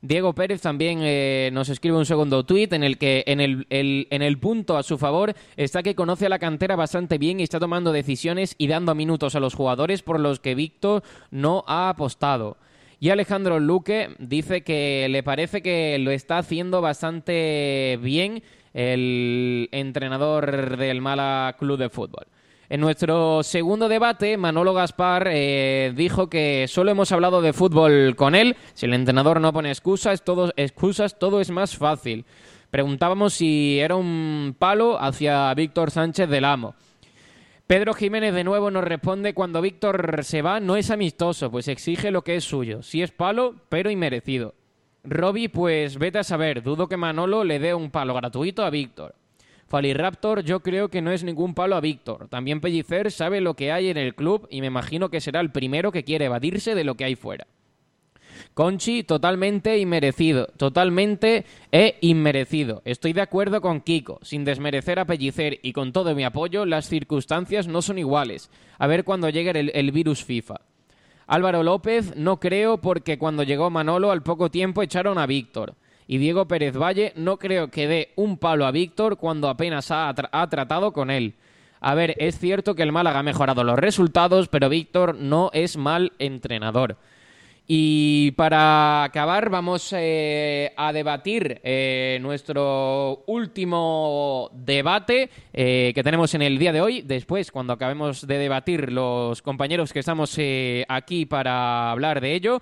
Diego Pérez también eh, nos escribe un segundo tuit en el que en el- en el punto a su favor está que conoce a la cantera bastante bien y está tomando decisiones y dando minutos a los jugadores por los que Víctor no ha apostado. Y Alejandro Luque dice que le parece que lo está haciendo bastante bien el entrenador del Mala Club de Fútbol. En nuestro segundo debate, Manolo Gaspar eh, dijo que solo hemos hablado de fútbol con él. Si el entrenador no pone excusas, todo, excusas, todo es más fácil. Preguntábamos si era un palo hacia Víctor Sánchez del Amo. Pedro Jiménez de nuevo nos responde cuando Víctor se va no es amistoso, pues exige lo que es suyo. Sí es palo, pero inmerecido. Robbie, pues vete a saber, dudo que Manolo le dé un palo gratuito a Víctor. Faliraptor, yo creo que no es ningún palo a Víctor. También Pellicer sabe lo que hay en el club y me imagino que será el primero que quiere evadirse de lo que hay fuera. Conchi, totalmente inmerecido, totalmente e inmerecido. Estoy de acuerdo con Kiko, sin desmerecer a Pellicer y con todo mi apoyo, las circunstancias no son iguales. A ver cuando llegue el, el virus FIFA. Álvaro López, no creo porque cuando llegó Manolo al poco tiempo echaron a Víctor. Y Diego Pérez Valle, no creo que dé un palo a Víctor cuando apenas ha, ha tratado con él. A ver, es cierto que el Málaga ha mejorado los resultados, pero Víctor no es mal entrenador. Y para acabar vamos eh, a debatir eh, nuestro último debate eh, que tenemos en el día de hoy. Después, cuando acabemos de debatir los compañeros que estamos eh, aquí para hablar de ello,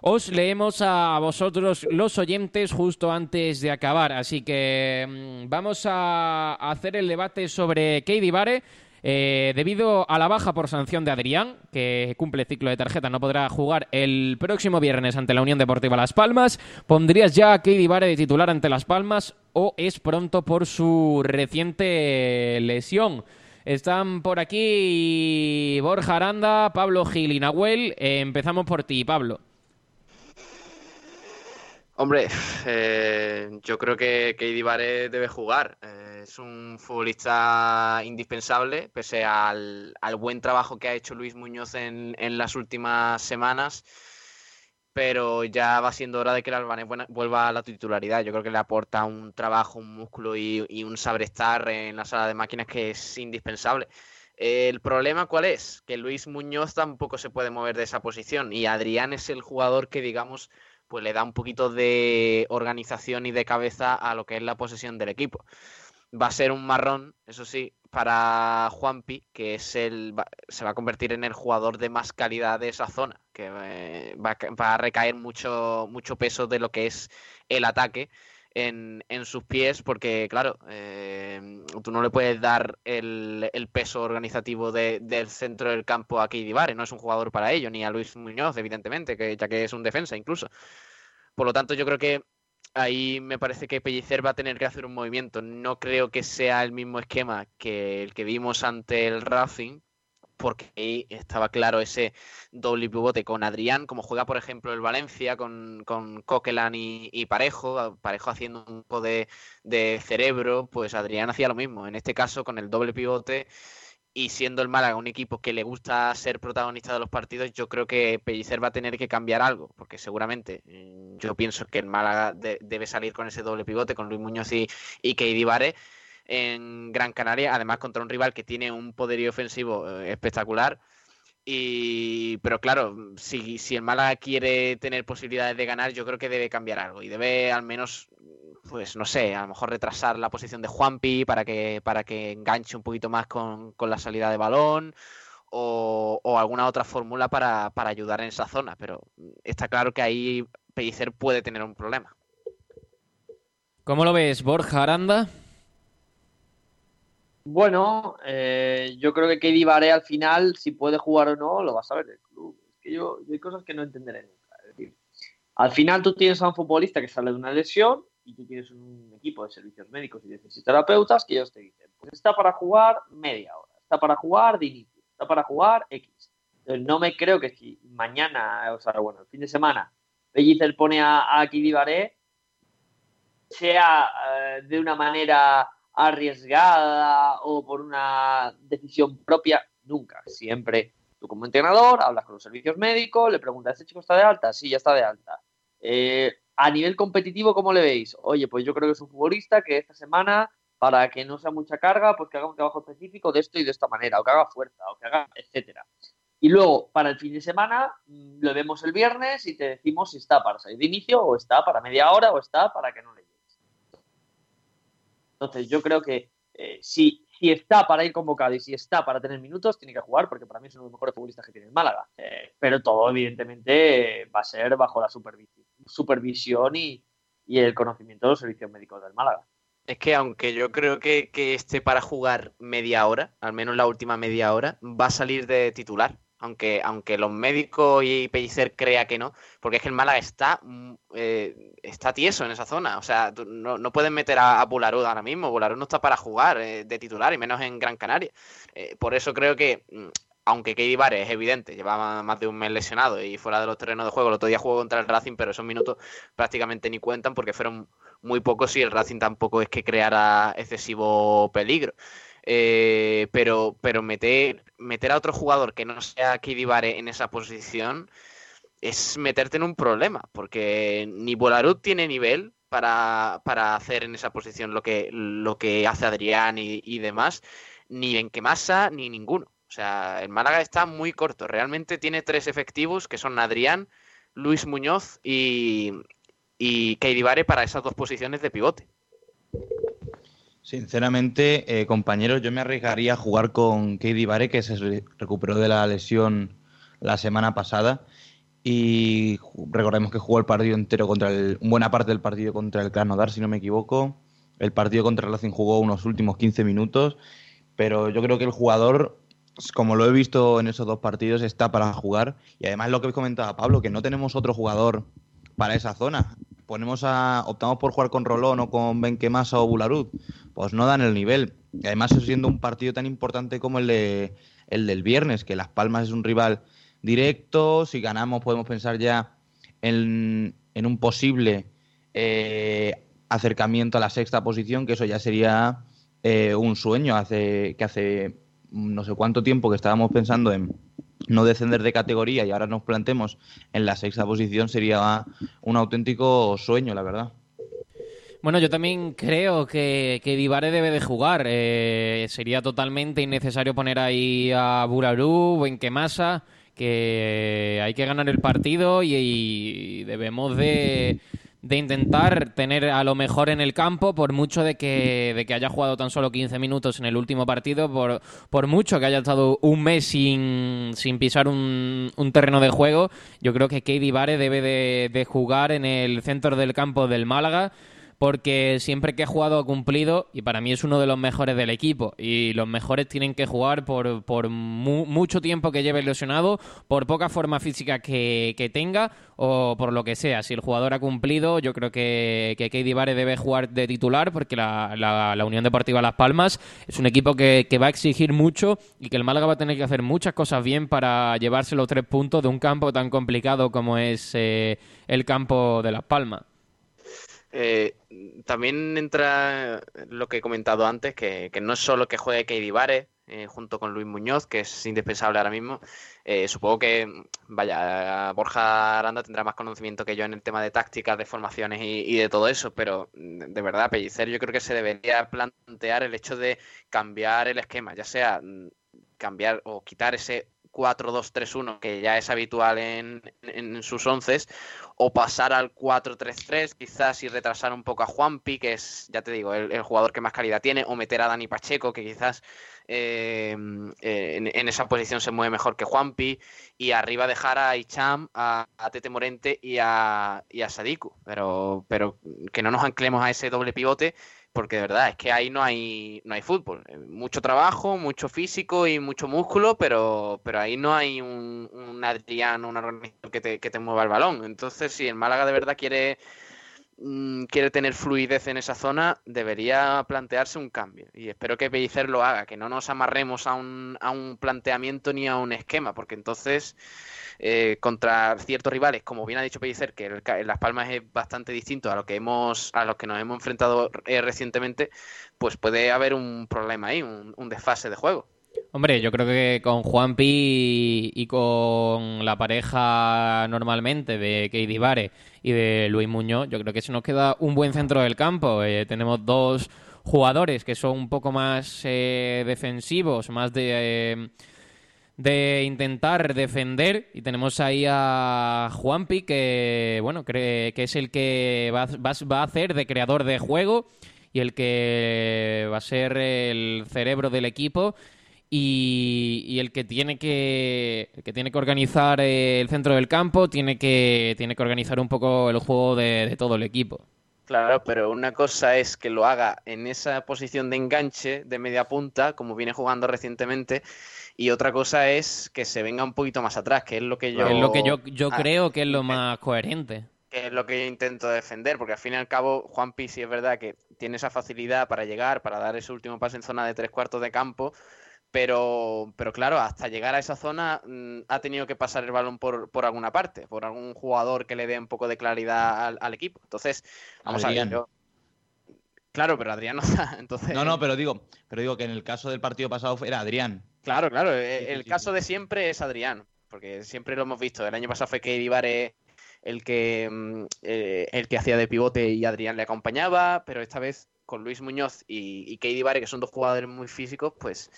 os leemos a vosotros los oyentes justo antes de acabar. Así que mm, vamos a hacer el debate sobre Katie Vare. Eh, debido a la baja por sanción de Adrián, que cumple ciclo de tarjeta, no podrá jugar el próximo viernes ante la Unión Deportiva Las Palmas, ¿pondrías ya a Katie Vare de titular ante Las Palmas o es pronto por su reciente lesión? Están por aquí Borja Aranda, Pablo Gil y Nahuel. Empezamos por ti, Pablo. Hombre, eh, yo creo que, que Idibare debe jugar. Eh, es un futbolista indispensable, pese al, al buen trabajo que ha hecho Luis Muñoz en, en las últimas semanas. Pero ya va siendo hora de que el albanés vuelva a la titularidad. Yo creo que le aporta un trabajo, un músculo y, y un saber estar en la sala de máquinas que es indispensable. El problema cuál es? Que Luis Muñoz tampoco se puede mover de esa posición y Adrián es el jugador que, digamos, pues le da un poquito de organización y de cabeza a lo que es la posesión del equipo. Va a ser un marrón, eso sí, para Juanpi, que es el, se va a convertir en el jugador de más calidad de esa zona, que eh, va a recaer mucho, mucho peso de lo que es el ataque en, en sus pies, porque claro, eh, tú no le puedes dar el, el peso organizativo de- del centro del campo a Keidi no es un jugador para ello, ni a Luis Muñoz, evidentemente, que, ya que es un defensa incluso. Por lo tanto, yo creo que ahí me parece que Pellicer va a tener que hacer un movimiento. No creo que sea el mismo esquema que el que vimos ante el Racing, porque estaba claro ese doble pivote con Adrián, como juega, por ejemplo, el Valencia con, con Coquelin y, Parejo, Parejo haciendo un poco de, de cerebro, pues Adrián hacía lo mismo. En este caso, con el doble pivote y siendo el Málaga un equipo que le gusta ser protagonista de los partidos, yo creo que Pellicer va a tener que cambiar algo, porque seguramente mm, yo pienso que el Málaga de- debe salir con ese doble pivote, con Luis Muñoz y, y Keidi Vare en Gran Canaria, además contra un rival que tiene un poderío ofensivo eh, espectacular. Y, pero claro, si, si el Málaga quiere tener posibilidades de ganar, yo creo que debe cambiar algo y debe al menos, pues no sé, a lo mejor retrasar la posición de Juanpi para que, para que enganche un poquito más con, con la salida de balón o, alguna otra fórmula para, para ayudar en esa zona. Pero está claro que ahí Pellicer puede tener un problema. ¿Cómo lo ves, Borja Aranda? Bueno, eh, yo creo que Kedi Vare al final, si puede jugar o no, lo va a saber el club. Es que yo, hay cosas que no entenderé nunca. Es decir, al final tú tienes a un futbolista que sale de una lesión y tú tienes un equipo de servicios médicos y de fisioterapeutas que ellos te dicen, pues está para jugar media hora, está para jugar de inicio, está para jugar X. Entonces no me creo que si mañana, o sea, bueno, el fin de semana, Pellicer pone a, a sea eh, de una manera arriesgada o por una decisión propia, nunca. Siempre tú como entrenador hablas con los servicios médicos, le preguntas, ¿este chico está de alta? Sí, ya está de alta. Eh, a nivel competitivo, ¿cómo le veis? Oye, pues yo creo que es un futbolista que esta semana, para que no sea mucha carga, pues que haga un trabajo específico de esto y de esta manera, o que haga fuerza, o que haga, etcétera. Y luego, para el fin de semana, mm, lo vemos el viernes y te decimos si está para salir de inicio, o está para media hora, o está para que no le llegues. Entonces, yo creo que eh, si si está para ir convocado y si está para tener minutos, tiene que jugar, porque para mí es uno de los mejores futbolistas que tiene el Málaga. Eh, pero todo, evidentemente, va a ser bajo la supervisión, y, y el conocimiento de los servicios médicos del Málaga. Es que aunque yo creo que, que esté para jugar media hora, al menos la última media hora, va a salir de titular. Aunque, aunque los médicos y Pellicer crea que no, porque es que el Málaga está, mm, eh, está tieso en esa zona. O sea, no, no puedes meter a, a Bularud ahora mismo. Bularud no está para jugar eh, de titular, y menos en Gran Canaria. Eh, por eso creo que, mm, aunque Keidi Vare es evidente, llevaba más de un mes lesionado y fuera de los terrenos de juego, el otro día jugó contra el Racing, pero esos minutos prácticamente ni cuentan porque fueron muy pocos y el Racing tampoco es que creara excesivo peligro. Eh, pero pero meter, meter a otro jugador que no sea Keidi Vare en esa posición es meterte en un problema, porque ni Bolarud tiene nivel para, para hacer en esa posición lo que, lo que hace Adrián y, demás, ni Benquemasa, ni ninguno. O sea, el Málaga está muy corto. Realmente tiene tres efectivos que son Adrián, Luis Muñoz y, y Keidi Vare para esas dos posiciones de pivote. Sinceramente, eh, compañeros, yo me arriesgaría a jugar con Keidi Vare, que se re- recuperó de la lesión la semana pasada. Y recordemos que jugó el partido entero contra el. buena parte del partido contra el Krasnodar, si no me equivoco. El partido contra Racing jugó unos últimos 15 minutos. Pero yo creo que el jugador, como lo he visto en esos dos partidos, está para jugar. Y además lo que comentaba Pablo, que no tenemos otro jugador para esa zona. Ponemos a, optamos por jugar con Rolón o con Benquemasa o Bularud, pues no dan el nivel. Y además siendo un partido tan importante como el de el del viernes, que Las Palmas es un rival directo, si ganamos podemos pensar ya en, en un posible eh, acercamiento a la sexta posición, que eso ya sería eh, un sueño, hace que hace no sé cuánto tiempo que estábamos pensando en no descender de categoría y ahora nos plantemos en la sexta posición sería un auténtico sueño, la verdad. Bueno, yo también creo que, que Divare debe de jugar. Eh, sería totalmente innecesario poner ahí a Burarú o en Kemasa, que hay que ganar el partido y, y debemos de, de intentar tener a lo mejor en el campo, por mucho de que, de que haya jugado tan solo 15 minutos en el último partido, por, por mucho que haya estado un mes sin, sin pisar un, un terreno de juego, yo creo que Keidi Vare debe de, de jugar en el centro del campo del Málaga porque siempre que ha jugado ha cumplido y para mí es uno de los mejores del equipo y los mejores tienen que jugar por, por mu- mucho tiempo que lleve lesionado, por poca forma física que, tenga o por lo que sea. Si el jugador ha cumplido, yo creo que, que Keidi Vare debe jugar de titular porque la, la- la Unión Deportiva Las Palmas es un equipo que, que va a exigir mucho y que el Málaga va a tener que hacer muchas cosas bien para llevarse los tres puntos de un campo tan complicado como es eh, el campo de Las Palmas. Eh, también entra lo que he comentado antes, que, no es solo que juegue Vare eh, junto con Luis Muñoz, que es indispensable ahora mismo. Eh, supongo que, vaya, Borja Aranda tendrá más conocimiento que yo en el tema de tácticas, de formaciones y, y de todo eso, pero mm, de verdad, Pellicer, yo creo que se debería plantear el hecho de cambiar el esquema, ya sea mm, cambiar o quitar ese 4-2-3-1 que ya es habitual en, en sus onces o pasar al 4-3-3 quizás y retrasar un poco a Juanpi que es ya te digo el, jugador que más calidad tiene o meter a Dani Pacheco que quizás eh, en, esa posición se mueve mejor que Juanpi y arriba dejar a Icham, a, a Tete Morente y a, y a Sadiku. Pero, pero que no nos anclemos a ese doble pivote porque de verdad es que ahí no hay no hay fútbol. Eh, mucho trabajo mucho físico y mucho músculo pero pero ahí no hay un, un Adrián una organización que te, que te mueva el balón. Entonces si el Málaga de verdad quiere mm, quiere tener fluidez en esa zona debería plantearse un cambio. Y espero que Pellicer lo haga que no nos amarremos a un, a un planteamiento ni a un esquema porque entonces eh, contra ciertos rivales, como bien ha dicho Pellicer, que Las Palmas es bastante distinto a lo que hemos, a los que nos hemos enfrentado eh, recientemente, pues puede haber un problema ahí, un, un desfase de juego. Hombre, yo creo que con Juanpi y con la pareja normalmente de Keidi Vare y de Luis Muñoz, yo creo que se nos queda un buen centro del campo. Eh, tenemos dos jugadores que son un poco más eh, defensivos, más de, eh, de intentar defender. Y tenemos ahí a Juanpi, que bueno, cree que es el que va, va- va a hacer de creador de juego. y el que va a ser el cerebro del equipo y, el que tiene que el que tiene que organizar el centro del campo, tiene que tiene que organizar un poco el juego de, de todo el equipo. Claro, pero una cosa es que lo haga en esa posición de enganche de media punta, como viene jugando recientemente, y otra cosa es que se venga un poquito más atrás, que es lo que yo Es lo que yo, yo Ah, creo que es lo más coherente. que es lo que yo intento defender, porque al fin y al cabo Juan Pi sí es verdad que tiene esa facilidad para llegar, para dar ese último pase en zona de tres cuartos de campo, pero, pero claro, hasta llegar a esa zona mm, ha tenido que pasar el balón por, por alguna parte, por algún jugador que le dé un poco de claridad al, al equipo. Entonces, vamos Adrián. a ver. yo- Claro, pero Adrián no está, entonces... No, no, pero digo, pero digo que en el caso del partido pasado era Adrián. Claro, claro. eh, El caso de siempre es Adrián, porque siempre lo hemos visto. El año pasado fue Katie Vare el que mm, eh, el que hacía de pivote y Adrián le acompañaba, pero esta vez con Luis Muñoz y, y Katie Vare, que son dos jugadores muy físicos, pues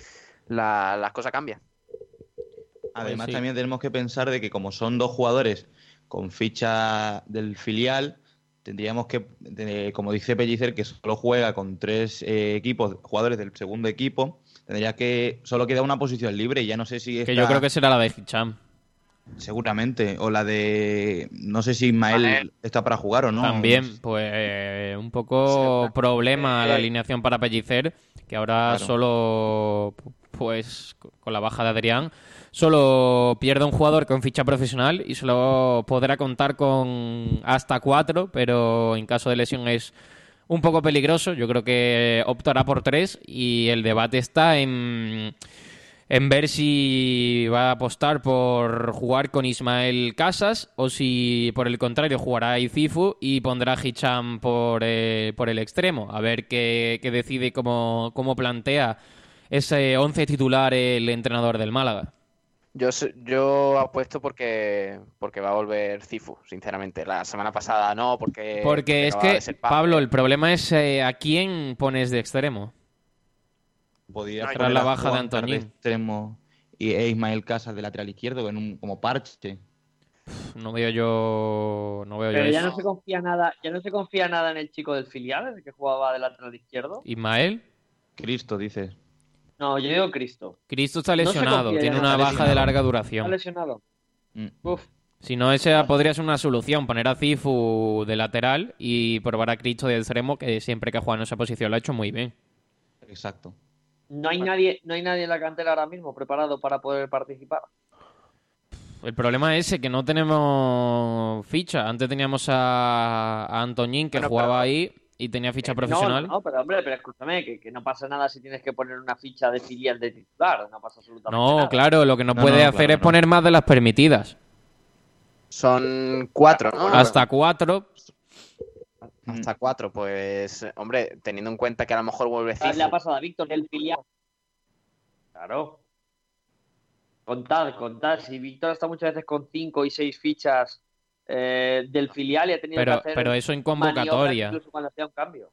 la- las cosas cambian. Además, sí. también tenemos que pensar de que como son dos jugadores con ficha del filial, tendríamos que, como dice Pellicer, que solo juega con tres eh, equipos, jugadores del segundo equipo, tendría que solo queda una posición libre y ya no sé si Que está- yo creo que será la de Hicham. seguramente o la de no sé si Ismael está para jugar o no. También, pues eh, un poco problema la alineación para Pellicer, que ahora Claro. solo, pues con la baja de Adrián, solo pierde un jugador con ficha profesional y solo podrá contar con hasta cuatro, pero en caso de lesión es un poco peligroso. Yo creo que optará por tres y el debate está en ver si va a apostar por jugar con Ismael Casas o si por el contrario jugará a Izifu y pondrá Hicham por, eh, por el extremo. A ver qué, decide, cómo, plantea ese 11 titular el entrenador del Málaga. Yo, yo apuesto porque, porque va a volver Cifu, sinceramente. La semana pasada no, porque... Porque es que, de Pablo. El problema es eh, a quién pones de extremo. Podría Tras poner la baja de Antoñín. extremo y e Ismael Casas de lateral izquierdo en un como parche. No veo yo, no veo yo Pero ya eso. no se confía nada, ya no se confía nada en el chico del filial, el que jugaba de lateral izquierdo. Ismael, Cristo, dices. No, yo digo Cristo. Cristo está lesionado, tiene una Está baja de larga ¿Está duración. lesionado? Mm. Uf. Si no, esa podría ser una solución, poner a Cifu de lateral y probar a Cristo de extremo, que siempre que ha jugado en esa posición lo ha hecho muy bien. Exacto. No hay nadie, no hay nadie en la cantera ahora mismo preparado para poder participar. El problema es ese, que no tenemos ficha. Antes teníamos a, a Antoñín, que Bueno, jugaba pero- ahí y tenía ficha No, profesional. No, pero hombre, pero escúchame, que, que no pasa nada si tienes que poner una ficha de filial de titular. No pasa absolutamente No, nada. claro, lo que no, No, puede no, hacer claro, es no. poner más de las permitidas. Son cuatro, ¿no? Hasta cuatro. Hasta cuatro, pues, hombre, teniendo en cuenta que a lo mejor vuelve Le ha Cifu. pasado a Víctor del filial. Claro. Contad, contad. Si Víctor está muchas veces con cinco y seis fichas eh, del filial y ha tenido Pero- que hacer pero eso en convocatoria. Incluso cuando hacía un cambio.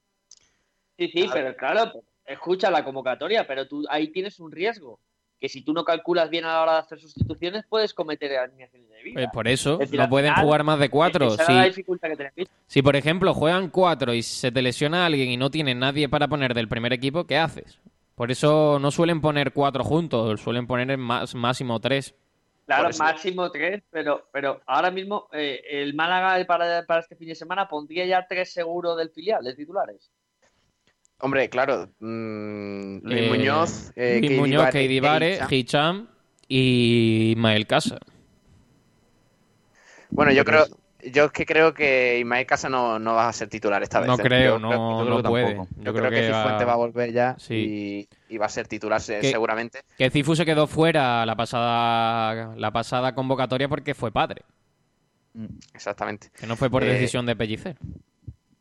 Sí, sí, pero claro, pues, escucha la convocatoria, pero tú ahí tienes un riesgo. Que si tú no calculas bien a la hora de hacer sustituciones, puedes cometer alineaciones de vida. Eh, por eso, Es decir, no pueden final, jugar más de cuatro. Esa Si, es la dificultad que tenéis. si, por ejemplo, juegan cuatro y se te lesiona alguien y no tienes nadie para poner del primer equipo, ¿qué haces? Por eso no suelen poner cuatro juntos, suelen poner en más, máximo tres. Claro, máximo tres, pero, pero ahora mismo eh, el Málaga para, para este fin de semana pondría ya tres seguros del filial, de titulares. Hombre, claro. mm, Luis Eh, Muñoz, eh, Luis Muñoz, Vare, Keidi Vare, Hicham. Y Ismael Casa. Bueno, yo creo, yo es que creo que Ismael Casa no, no va a ser titular esta vez. No ¿eh? creo, Yo no, creo- no puede. tampoco. Yo Yo, creo creo, que, que va- Cifuentes va a volver ya Sí. y, y va a ser titular Que- seguramente. Que Cifu se quedó fuera la pasada, la pasada convocatoria porque fue padre, Exactamente. que no fue por Eh, decisión de Pellicer.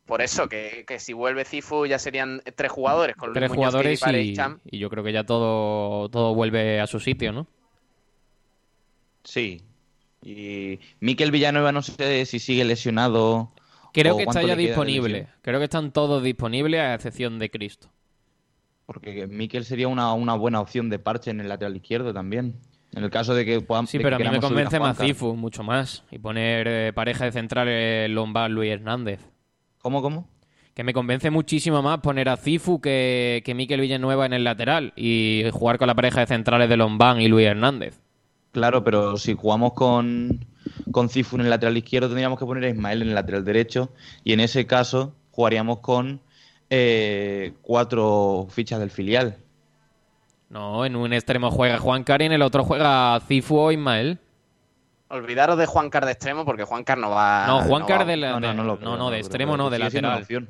Por eso, que, que si vuelve Cifu ya serían tres jugadores. Con Tres Luis Muñoz, jugadores Vare, y, y yo creo que ya todo, todo vuelve a su sitio, ¿no? Sí. Y Miquel Villanueva no sé si sigue lesionado. Creo o que está ya disponible. Creo que están todos disponibles a excepción de Cristo. Porque Miquel sería una, una buena opción de parche en el lateral izquierdo también. En el caso de que podamos. Sí, pero a mí me convence más. Cifu, mucho más. Y poner eh, pareja de centrales Lombard Luis Hernández. ¿Cómo, cómo? Que me convence muchísimo más poner a Cifu que, que Miquel Villanueva en el lateral y jugar con la pareja de centrales de Lombán y Luis Hernández. Claro, pero si jugamos con, con Cifu en el lateral izquierdo, tendríamos que poner a Ismael en el lateral derecho y en ese caso jugaríamos con eh, cuatro fichas del filial. No, en un extremo juega Juan Car y en el otro juega Cifu o Ismael. Olvidaros de Juan Car de extremo porque Juan Car no va. No, Juan Car va- de, la- no, no, de- no lo no, creo, no, no de extremo no, de lateral. opción.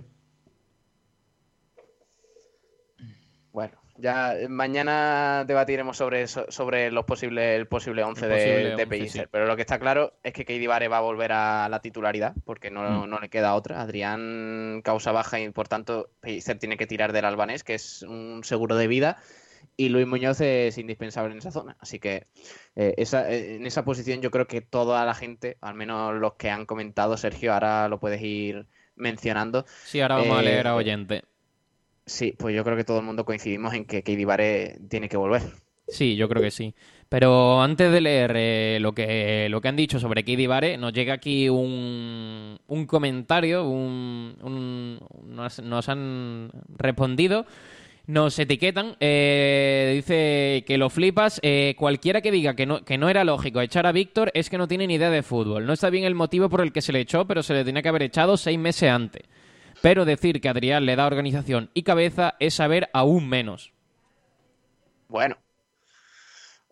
Bueno, ya eh, mañana debatiremos sobre sobre los posibles el posible 11 El de, posible de 11, Pellicer. sí. Pero lo que está claro es que Keidi Vare va a volver a la titularidad porque no, Mm. no le queda otra. Adrián causa baja y por tanto Pellicer tiene que tirar del albanés, que es un seguro de vida. Y Luis Muñoz es indispensable en esa zona. Así que eh, esa- eh, en esa posición yo creo que toda la gente, al menos los que han comentado, Sergio, ahora lo puedes ir mencionando. Sí, ahora vamos a leer a oyente. Sí, pues yo creo que todo el mundo coincidimos en que Keidi Vare tiene que volver. Sí, yo creo que sí. Pero antes de leer eh, lo, que, lo que han dicho sobre Kidi Vare, nos llega aquí un, un comentario, un, un- nos, nos han respondido, nos etiquetan, eh, dice que lo flipas, eh, cualquiera que diga que no, que no era lógico echar a Víctor es que no tiene ni idea de fútbol. No está bien el motivo por el que se le echó, pero se le tenía que haber echado seis meses antes. Pero decir que Adrián le da organización y cabeza es saber aún menos. Bueno.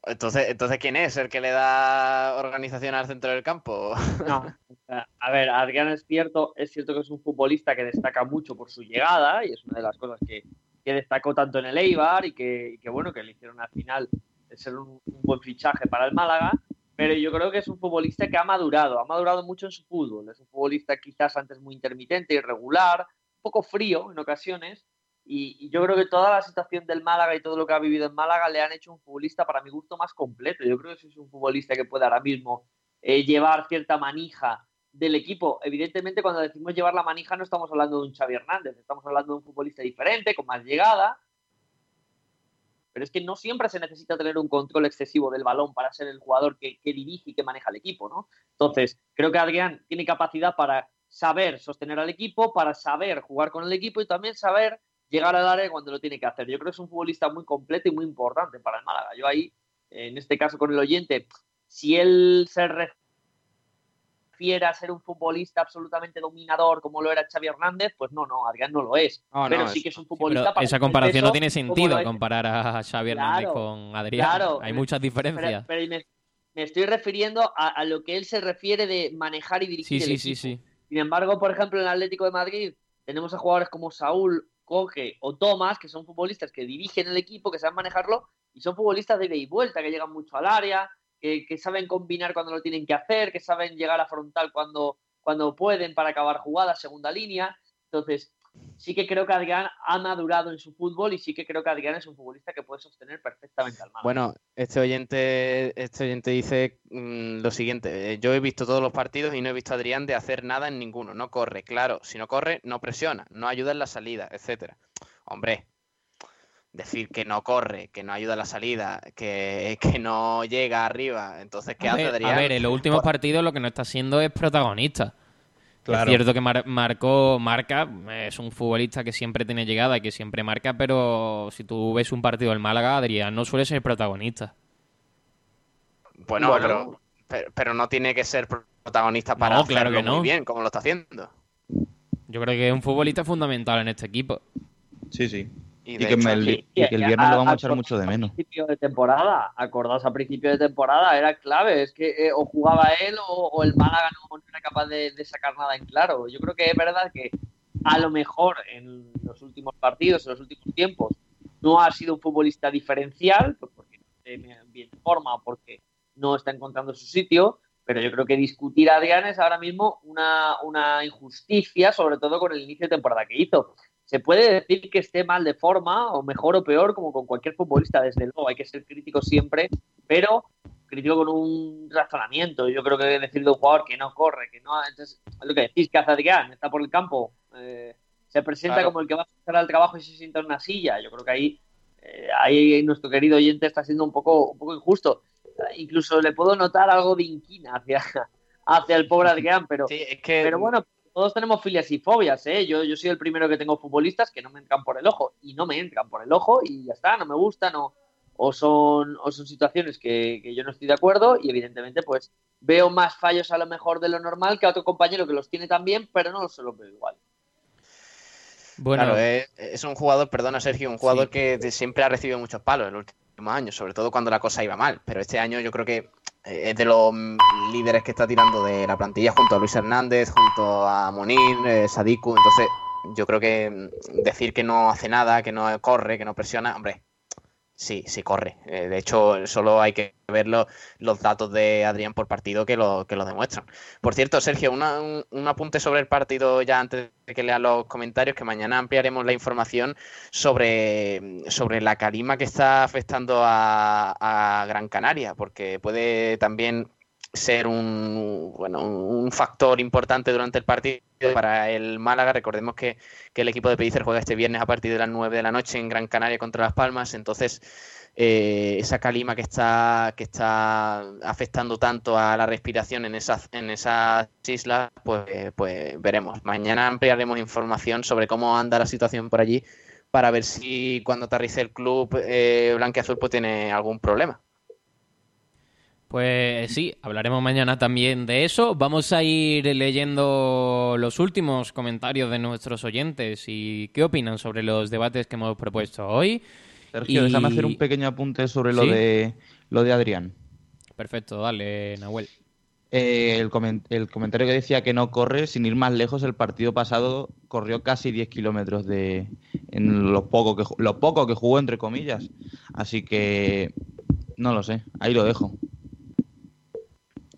Entonces, entonces ¿quién es el que le da organización al centro del campo? No, a ver, Adrián es cierto, es cierto que es un futbolista que destaca mucho por su llegada y es una de las cosas que, que destacó tanto en el Eibar y que, y que, bueno, que le hicieron al final ser un, un buen fichaje para el Málaga, pero yo creo que es un futbolista que ha madurado, ha madurado mucho en su fútbol, es un futbolista quizás antes muy intermitente, irregular, un poco frío en ocasiones, y, yo creo que toda la situación del Málaga y todo lo que ha vivido en Málaga le han hecho un futbolista para mi gusto más completo. Yo creo que es un futbolista que puede ahora mismo eh, llevar cierta manija del equipo. Evidentemente, cuando decimos llevar la manija, no estamos hablando de un Xavi Hernández, estamos hablando de un futbolista diferente, con más llegada. Pero es que no siempre se necesita tener un control excesivo del balón para ser el jugador que, dirige y que maneja el equipo, ¿no? Entonces, creo que Adrián tiene capacidad para saber sostener al equipo, para saber jugar con el equipo y también saber llegar al área cuando lo tiene que hacer. Yo creo que es un futbolista muy completo y muy importante para el Málaga. Yo ahí, en este caso con el oyente, si él se refiere a ser un futbolista absolutamente dominador como lo era Xavi Hernández, pues no, no, Adrián no lo es. No, no, pero sí que es un futbolista para esa comparación no peso tiene como sentido comparar a Xavi Hernández Claro, con Adrián. claro. Hay muchas diferencias. Pero, pero me, me estoy refiriendo a, a lo que él se refiere de manejar y dirigir sí, el sí, equipo. sí, sí. Sin embargo, por ejemplo, en el Atlético de Madrid tenemos a jugadores como Saúl, Coge o Tomás, que son futbolistas que dirigen el equipo, que saben manejarlo, y son futbolistas de ida y vuelta, que llegan mucho al área, que, saben combinar cuando lo tienen que hacer, que saben llegar a frontal cuando, cuando pueden para acabar jugadas, segunda línea. Entonces, sí que creo que Adrián ha madurado en su fútbol y sí que creo que Adrián es un futbolista que puede sostener perfectamente al Málaga. Bueno, este oyente, este oyente dice mm, lo siguiente, eh, yo he visto todos los partidos y no he visto a Adrián de hacer nada en ninguno, no corre, claro, si no corre, no presiona, no ayuda en la salida, etcétera. Hombre, decir que no corre, que no ayuda en la salida, que, que no llega arriba, entonces ¿qué A hace ver, Adrián? a ver, en los últimos partidos lo que no está siendo es protagonista. Claro. Es cierto que mar- marcó, marca, es un futbolista que siempre tiene llegada y que siempre marca, pero si tú ves un partido del Málaga, Adrián no suele ser protagonista. Bueno, Bueno. Pero, pero, pero no tiene que ser protagonista para No, claro hacerlo que no. muy bien, como lo está haciendo. Yo creo que es un futbolista fundamental en este equipo. Sí, sí. Y que, hecho, el, sí, y que el viernes a- lo vamos a a- echar mucho de menos. principio de temporada, acordaos a principio de temporada, era clave, es que eh, o jugaba él o, o el Málaga no, no era capaz de, de sacar nada en claro. Yo creo que es verdad que a lo mejor en los últimos partidos, en los últimos tiempos, no ha sido un futbolista diferencial, pues porque no esté bien forma o porque no está encontrando su sitio, pero yo creo que discutir a Adrián es ahora mismo una, una injusticia, sobre todo con el inicio de temporada que hizo. Se puede decir que esté mal de forma, o mejor o peor, como con cualquier futbolista, desde luego, hay que ser crítico siempre, pero crítico con un razonamiento. Yo creo que decir de un jugador que no corre, que no. Entonces, es lo que decís, que hace Adrián, está por el campo, eh, se presenta Claro. como el que va a hacer al trabajo y se sienta en una silla. Yo creo que ahí, eh, ahí nuestro querido oyente está siendo un poco, un poco injusto. Incluso le puedo notar algo de inquina hacia, hacia el pobre Adrián, pero, es que- pero bueno, todos tenemos filias y fobias, ¿eh? Yo, yo soy el primero que tengo futbolistas que no me entran por el ojo y no me entran por el ojo y ya está, no me gustan o, o son, o son situaciones que, que yo no estoy de acuerdo y evidentemente pues veo más fallos a lo mejor de lo normal que a otro compañero que los tiene también, pero no se los veo igual. Bueno, Claro, es, es un jugador, perdona Sergio, un jugador que siempre ha recibido muchos palos en los últimos años, sobre todo cuando la cosa iba mal. Pero este año yo creo que eh, es de los líderes que está tirando de la plantilla junto a Luis Hernández, junto a Monir, eh, Sadiku. Entonces, yo creo que mm, decir que no hace nada, que no corre, que no presiona, hombre, sí, sí corre. Eh, de hecho, solo hay que ver lo- los datos de Adrián por partido que lo, que lo demuestran. Por cierto, Sergio, una- un, un apunte sobre el partido ya antes de que lean los comentarios, que mañana ampliaremos la información sobre, sobre la calima que está afectando a Gran Canaria, porque puede también ser un, bueno, un factor importante durante el partido para el Málaga. Recordemos que, que el equipo de Pellicer juega este viernes a partir de las 9 de la noche en Gran Canaria contra Las Palmas, entonces eh, esa calima que está, que está afectando tanto a la respiración en esas, en esas islas, pues, pues veremos. Mañana ampliaremos información sobre cómo anda la situación por allí para ver si cuando aterrice el club eh, blanqueazul pues tiene algún problema. Pues sí, hablaremos mañana también de eso. Vamos a ir leyendo los últimos comentarios de nuestros oyentes y qué opinan sobre los debates que hemos propuesto hoy. Sergio, Y- déjame hacer un pequeño apunte sobre lo de lo de Adrián. Perfecto, dale, Nahuel. Eh, el, comen- el comentario que decía que no corre, sin ir más lejos, el partido pasado corrió casi 10 kilómetros de en lo poco que lo poco que jugó entre comillas. Así que no lo sé, ahí lo dejo.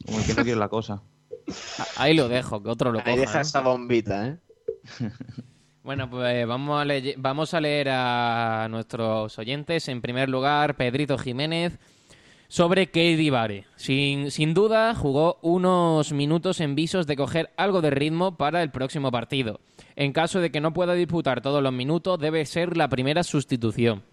Como el que no quiere la cosa. Ahí lo dejo, que otro lo Ahí coja. deja ¿eh? esa bombita, ¿eh? Bueno, pues vamos a, leye- vamos a leer a nuestros oyentes. En primer lugar, Pedrito Jiménez sobre Katie Vare. Sin, sin duda, jugó unos minutos en visos de coger algo de ritmo para el próximo partido. En caso de que no pueda disputar todos los minutos, debe ser la primera sustitución.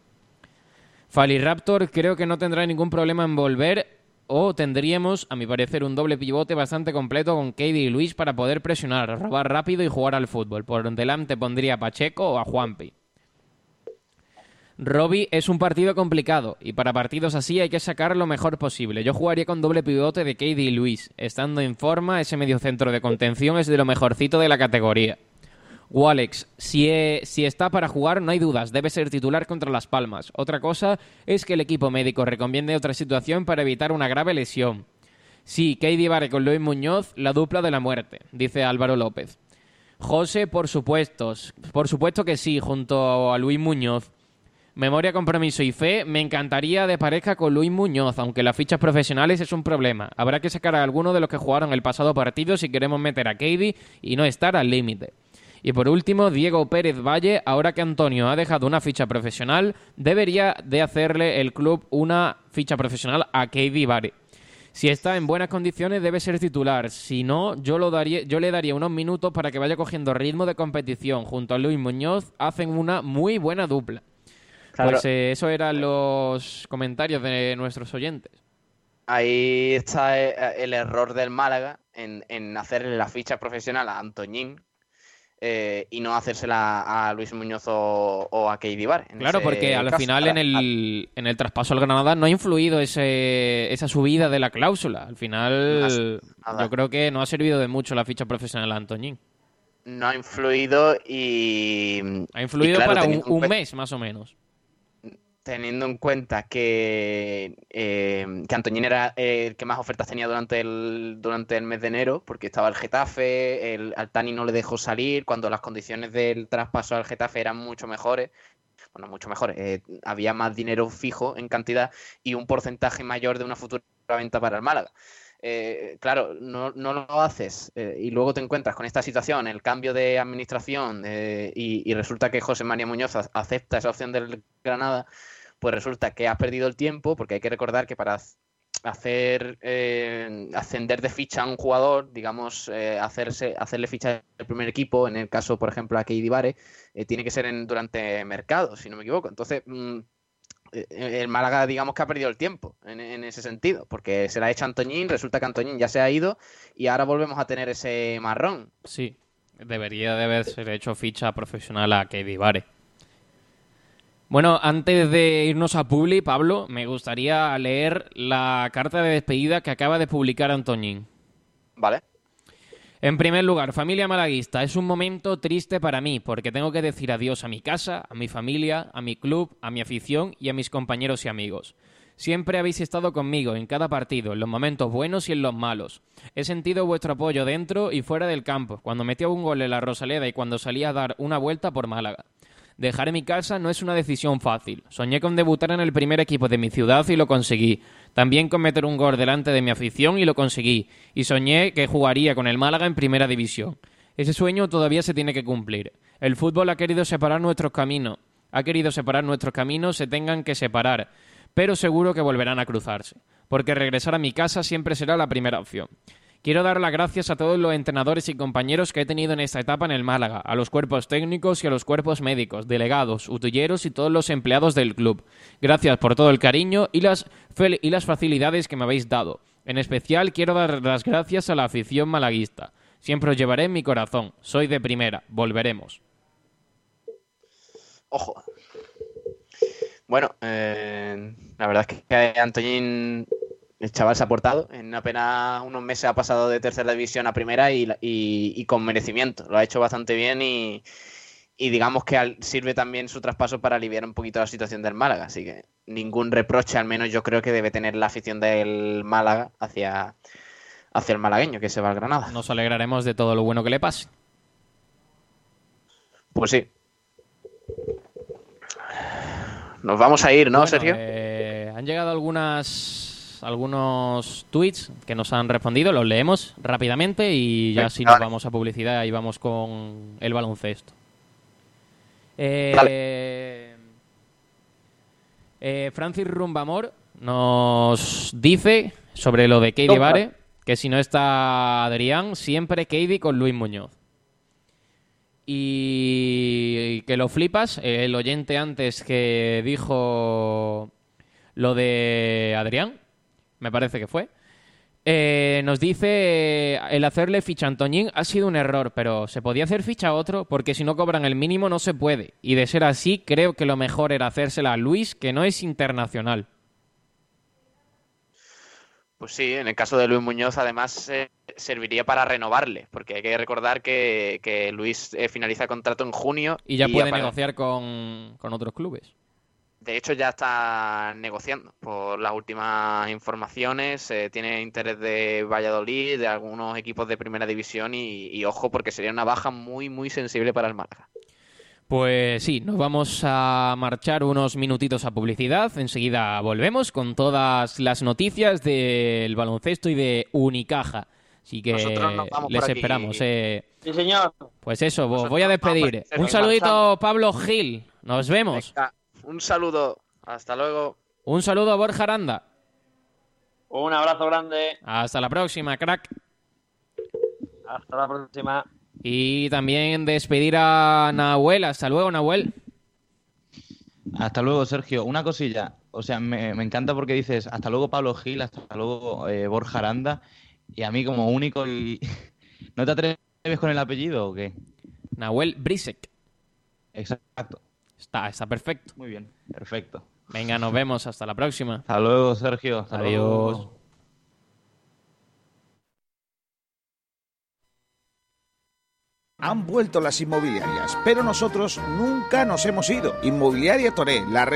Faliraptor creo que no tendrá ningún problema en volver o tendríamos, a mi parecer, un doble pivote bastante completo con Katie y Luis para poder presionar, robar rápido y jugar al fútbol. Por delante pondría a Pacheco o a Juanpi. Robbie es un partido complicado y para partidos así hay que sacar lo mejor posible. Yo jugaría con doble pivote de Katie y Luis. Estando en forma, ese mediocentro de contención es de lo mejorcito de la categoría. Walex, si, e- si está para jugar, no hay dudas, debe ser titular contra Las Palmas. Otra cosa es que el equipo médico recomiende otra situación para evitar una grave lesión. Sí, Katie Vare con Luis Muñoz, la dupla de la muerte, dice Álvaro López. José, por supuesto, por supuesto que sí, junto a Luis Muñoz. Memoria, compromiso y fe, me encantaría de pareja con Luis Muñoz, aunque las fichas profesionales es un problema. Habrá que sacar a alguno de los que jugaron el pasado partido si queremos meter a Katie y no estar al límite. Y por último, Diego Pérez Valle, ahora que Antonio ha dejado una ficha profesional, debería de hacerle el club una ficha profesional a Katie Vare. Si está en buenas condiciones debe ser titular, si no yo, lo daría, yo le daría unos minutos para que vaya cogiendo ritmo de competición. Junto a Luis Muñoz hacen una muy buena dupla. Claro. Pues eh, eso eran los comentarios de nuestros oyentes. Ahí está eh, el error del Málaga en, en hacerle la ficha profesional a Antoñín eh, y no hacérsela a Luis Muñoz o, o a Keidi Bar. Claro, porque al caso. final en el, en el traspaso al Granada no ha influido ese, esa subida de la cláusula. Al final nada. yo creo que no ha servido de mucho la ficha profesional a Antoñín. no ha influido y... Ha influido y claro, para un, cuen- mes más o menos. Teniendo en cuenta que, eh, que Antoñín era el que más ofertas tenía durante el, durante el mes de enero, porque estaba el Getafe, el Altani no le dejó salir, cuando las condiciones del traspaso al Getafe eran mucho mejores, bueno, mucho mejores, eh, había más dinero fijo en cantidad y un porcentaje mayor de una futura venta para el Málaga. Eh, claro, no, no lo haces eh, y luego te encuentras con esta situación, el cambio de administración eh, y, y resulta que José María Muñoz acepta esa opción del Granada, pues resulta que has perdido el tiempo, porque hay que recordar que para hac- hacer eh, ascender de ficha a un jugador, digamos, eh, hacerse, hacerle ficha del primer equipo, en el caso, por ejemplo, a Keidi Vare, eh, tiene que ser en, durante mercado, si no me equivoco. Entonces, mm, eh, el Málaga, digamos que ha perdido el tiempo en, en ese sentido, porque se la ha hecho Antoñín, resulta que Antoñín ya se ha ido y ahora volvemos a tener ese marrón. Sí. Debería de haberse hecho ficha profesional a Katie Vare. Bueno, antes de irnos a Publi, Pablo, me gustaría leer la carta de despedida que acaba de publicar Antoñín. Vale. En primer lugar, familia malaguista, es un momento triste para mí porque tengo que decir adiós a mi casa, a mi familia, a mi club, a mi afición y a mis compañeros y amigos. Siempre habéis estado conmigo en cada partido, en los momentos buenos y en los malos. He sentido vuestro apoyo dentro y fuera del campo, cuando metía un gol en la Rosaleda y cuando salía a dar una vuelta por Málaga. Dejar mi casa no es una decisión fácil. Soñé con debutar en el primer equipo de mi ciudad y lo conseguí. También con meter un gol delante de mi afición y lo conseguí. Y soñé que jugaría con el Málaga en primera división. Ese sueño todavía se tiene que cumplir. El fútbol ha querido separar nuestros caminos. Ha querido separar nuestros caminos, se tengan que separar. Pero seguro que volverán a cruzarse. Porque regresar a mi casa siempre será la primera opción. Quiero dar las gracias a todos los entrenadores y compañeros que he tenido en esta etapa en el Málaga, a los cuerpos técnicos y a los cuerpos médicos, delegados, utilleros y todos los empleados del club. Gracias por todo el cariño y las, y las facilidades que me habéis dado. En especial quiero dar las gracias a la afición malaguista. Siempre os llevaré en mi corazón. Soy de primera. Volveremos. Ojo. Bueno, eh, la verdad es que Antoñín, el chaval se ha portado. En apenas unos meses ha pasado de tercera división a primera y, y- y con merecimiento. Lo ha hecho bastante bien y, y digamos que al- sirve también su traspaso para aliviar un poquito la situación del Málaga. Así que ningún reproche, al menos yo creo que debe tener la afición del Málaga hacia, hacia el malagueño que se va al Granada. Nos alegraremos de todo lo bueno que le pase. Pues sí. Nos vamos a ir, ¿no, Bueno, Sergio? eh, han llegado algunas algunos tweets que nos han respondido, los leemos rápidamente y ya así nos vamos a publicidad y vamos con el baloncesto. Eh, eh, Francis Rumbamor nos dice sobre lo de Katie. Vare que si no está Adrián, siempre Katie con Luis Muñoz. Y que lo flipas, el oyente antes que dijo lo de Adrián, me parece que fue, eh, nos dice el hacerle ficha a Antoñín ha sido un error, pero se podía hacer ficha a otro porque si no cobran el mínimo no se puede. Y de ser así, creo que lo mejor era hacérsela a Luis, que no es internacional. Pues sí, en el caso de Luis Muñoz, además, eh, serviría para renovarle, porque hay que recordar que, que Luis eh, finaliza contrato en junio. Y ya puede apare- negociar con, con otros clubes. De hecho, ya está negociando. Por las últimas informaciones, eh, tiene interés de Valladolid, de algunos equipos de primera división, y, y ojo, porque sería una baja muy, muy sensible para el Málaga. Pues sí, nos vamos a marchar unos minutitos a publicidad. Enseguida volvemos con todas las noticias del baloncesto y de Unicaja. Así que Nosotros nos vamos les esperamos. eh. Sí, señor. Pues eso, os voy a despedir. Un saludito, marchamos. Pablo Gil. Nos vemos. Venga, un saludo. Hasta luego. Un saludo a Borja Aranda. Un abrazo grande. Hasta la próxima, crack. Hasta la próxima. Y también despedir a Nahuel. Hasta luego, Nahuel. Hasta luego, Sergio. Una cosilla. O sea, me, me encanta porque dices hasta luego Pablo Gil, hasta luego eh, Borja Aranda. Y a mí como único y... ¿No te atreves con el apellido o qué? Nahuel Brisek. Exacto. Está, está perfecto. Muy bien, perfecto. Venga, nos vemos. Hasta la próxima. Hasta luego, Sergio. Hasta Adiós. luego. Han vuelto las inmobiliarias, pero nosotros nunca nos hemos ido. Inmobiliaria Toré, la